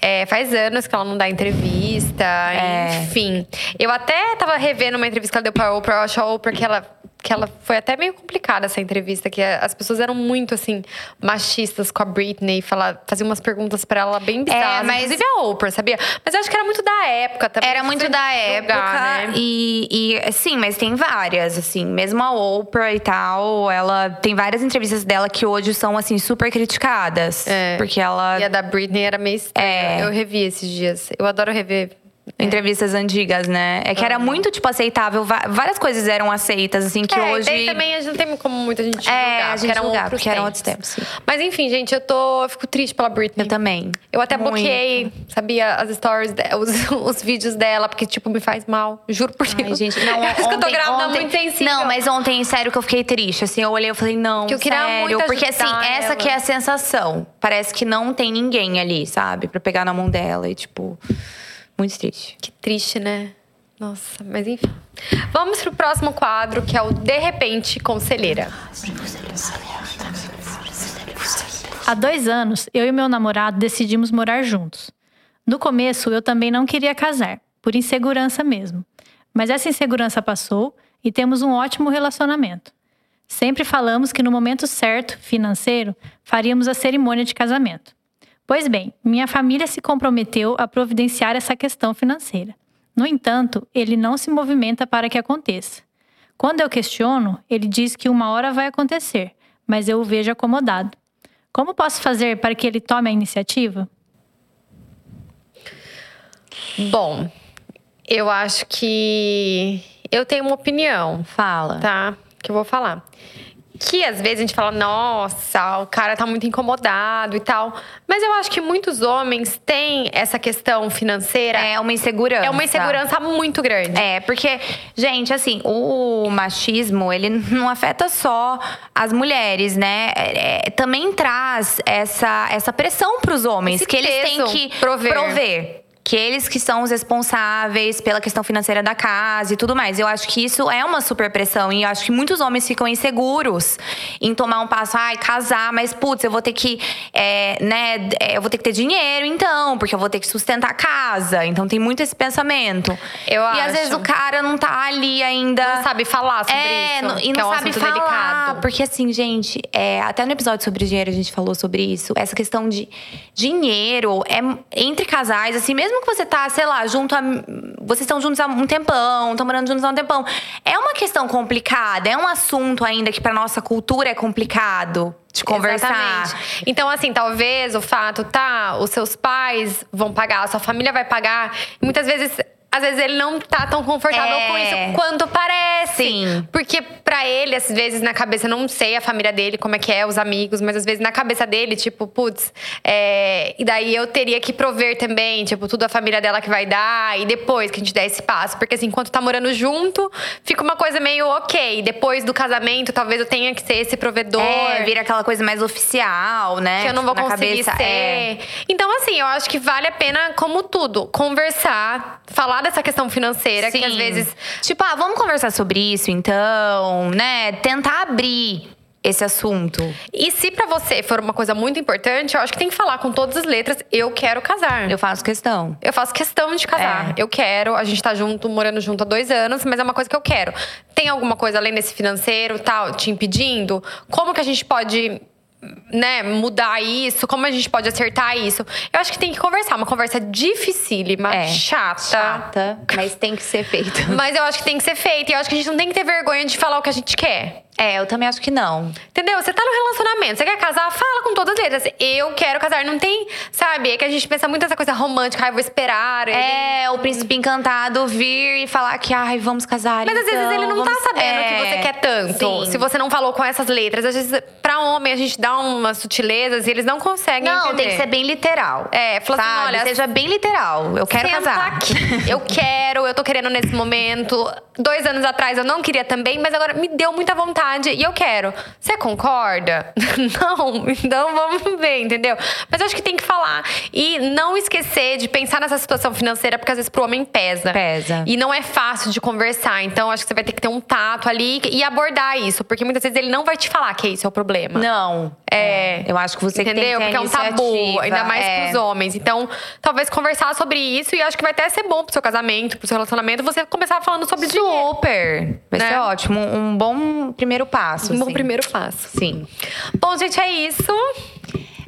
É, faz anos que ela não dá entrevista, É. enfim. Eu até tava revendo uma entrevista que ela deu pra Oprah. Eu acho a Oprah que ela, que ela foi até meio complicada essa entrevista, que as pessoas eram muito, assim, machistas com a Britney. Falar, faziam umas perguntas pra ela bem bizarras. mas- Inclusive a Oprah, sabia? Mas eu acho que era muito da época também. Era muito da época. né? E, e, sim, mas tem várias, assim. Mesmo a Oprah e tal, ela tem várias entrevistas dela que hoje são, assim, super criticadas. É. Porque ela. E a da Britney era meio estranha. É. Eu revi esses dias. Eu adoro rever. Entrevistas antigas, né? É que era muito, tipo, aceitável. Várias coisas eram aceitas, assim, que é, hoje. daí também a gente não tem como muita gente julgar. É, a gente eram julgar, porque eram outros tempos, sim. Mas enfim, gente, eu tô. Eu fico triste pela Britney. Eu também. Eu até Muito. bloqueei, sabia, as stories, os, os vídeos dela, porque, tipo, me faz mal. Juro por Deus. Ai, gente, não, acho que eu tô ontem- grávida ontem- muito sensível. Não, mas ontem, sério, que eu fiquei triste. Assim, eu olhei e falei, não, Que eu queria sério. muito porque, assim, ajudar essa ela. que é a sensação. Parece que não tem ninguém ali, sabe? Pra pegar na mão dela. E, tipo, muito triste. Que triste, né? Nossa, mas enfim. Vamos pro próximo quadro, que é o De Repente Conselheira. Há dois anos, eu e meu namorado decidimos morar juntos. No começo, eu também não queria casar, por insegurança mesmo. Mas essa insegurança passou e temos um ótimo relacionamento. Sempre falamos que no momento certo, financeiro, faríamos a cerimônia de casamento. Pois bem, minha família se comprometeu a providenciar essa questão financeira. No entanto, ele não se movimenta para que aconteça. Quando eu questiono, ele diz que uma hora vai acontecer, mas eu o vejo acomodado. Como posso fazer para que ele tome a iniciativa? Bom, eu acho que eu tenho uma opinião, Fala. tá? Que eu vou falar. Que às vezes a gente fala, nossa, o cara tá muito incomodado e tal. Mas eu acho que muitos homens têm essa questão financeira. É uma insegurança. É uma insegurança muito grande. É, porque, gente, assim, o machismo, ele não afeta só as mulheres, né? É, é, também traz essa, essa pressão pros homens, Esse que eles têm que prover. Que eles que são os responsáveis pela questão financeira da casa e tudo mais. Eu acho que isso é uma super pressão. E eu acho que muitos homens ficam inseguros em tomar um passo, ai, casar, mas putz, eu vou ter que, é, né, é, eu vou ter que ter dinheiro, então, porque eu vou ter que sustentar a casa. Então tem muito esse pensamento. Eu e acho. às vezes o cara não tá ali ainda. Não sabe falar sobre é, isso. e não é um sabe falar. delicado. Porque assim, gente, é, até no episódio sobre dinheiro a gente falou sobre isso. Essa questão de dinheiro é entre casais, assim, mesmo que você tá, sei lá, junto a. Vocês estão juntos há um tempão, estão morando juntos há um tempão. É uma questão complicada, é um assunto ainda que pra nossa cultura é complicado de conversar. Exatamente. Então, assim, talvez o fato, tá, os seus pais vão pagar, a sua família vai pagar. Muitas vezes. Às vezes ele não tá tão confortável É. com isso quanto parece. Sim. Porque pra ele, às vezes, na cabeça, não sei a família dele, como é que é, os amigos, mas às vezes na cabeça dele, tipo, putz, é, e daí eu teria que prover também, tipo, tudo a família dela que vai dar, e depois que a gente der esse passo. Porque assim, enquanto tá morando junto, fica uma coisa meio ok. Depois do casamento, talvez eu tenha que ser esse provedor. É, vira aquela coisa mais oficial, né? Que eu não vou Na conseguir cabeça, ser. é. Então, assim, eu acho que vale a pena, como tudo, conversar, falar dessa questão financeira, que às Sim. vezes. Tipo, ah, vamos conversar sobre isso então, né? Tentar abrir esse assunto. E se pra você for uma coisa muito importante, eu acho que tem que falar com todas as letras: eu quero casar. Eu faço questão. Eu faço questão de casar. É. Eu quero, a gente tá junto, morando junto há dois anos, mas é uma coisa que eu quero. Tem alguma coisa além desse financeiro tal, te impedindo? Como que a gente pode. Né, mudar isso, como a gente pode acertar isso? Eu acho que tem que conversar, uma conversa dificílima, É. chata. Chata, mas tem que ser feito. Mas eu acho que tem que ser feito. E eu acho que a gente não tem que ter vergonha de falar o que a gente quer. É, eu também acho que não. Entendeu? Você tá no relacionamento, você quer casar, fala com todas as letras. Eu quero casar. Não tem, sabe? É que a gente pensa muito nessa coisa romântica, ai, vou esperar. ele- É, o príncipe encantado vir e falar que, ai, vamos casar. Mas às vezes então, ele não vamos... tá sabendo é, que você quer tanto. Sim. Se você não falou com essas letras. Às vezes, pra homem, a gente dá umas sutilezas e eles não conseguem Não, entender. tem que ser bem literal. É, falou assim, olha, Seja bem literal. Eu quero casar. aqui. Eu quero, eu tô querendo nesse momento. Dois anos atrás eu não queria também, mas agora me deu muita vontade. Verdade. E eu quero. Você concorda? não. Então vamos ver, entendeu? Mas eu acho que tem que falar. E não esquecer de pensar nessa situação financeira, porque às vezes pro homem pesa. Pesa. E não é fácil de conversar. Então acho que você vai ter que ter um tato ali e abordar isso. Porque muitas vezes ele não vai te falar que esse é o problema. Não. É. Eu acho que você que tem Entendeu? que Porque é um tabu, ainda mais é. pros homens. Então, talvez conversar sobre isso e acho que vai até ser bom pro seu casamento, pro seu relacionamento, você começar falando sobre dinheiro. Super. Vai Né? ser ótimo. Um bom primeiro passo. Um assim. primeiro passo. Sim. Bom, gente, é isso.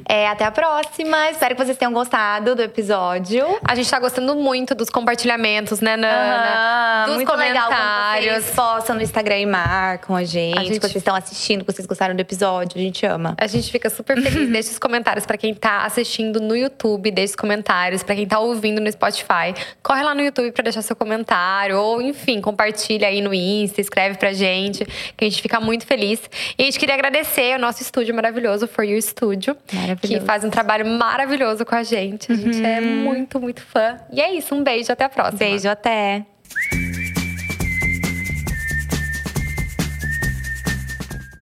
É, até a próxima. Espero que vocês tenham gostado do episódio. A gente tá gostando muito dos compartilhamentos, né, Nana? Aham, dos muito legal comentários. vocês postam no Instagram e marcam a gente, A gente- que vocês estão assistindo, que vocês gostaram do episódio. A gente ama. A gente fica super feliz. Deixe os comentários pra quem tá assistindo no YouTube, deixe os comentários pra quem tá ouvindo no Spotify. Corre lá no YouTube pra deixar seu comentário ou, enfim, compartilha aí no Insta, escreve pra gente, que a gente fica muito feliz. E a gente queria agradecer o nosso estúdio maravilhoso, For You Studio. Que faz um trabalho maravilhoso com a gente. A gente é muito, muito fã. E é isso, um beijo, até a próxima. Beijo, até.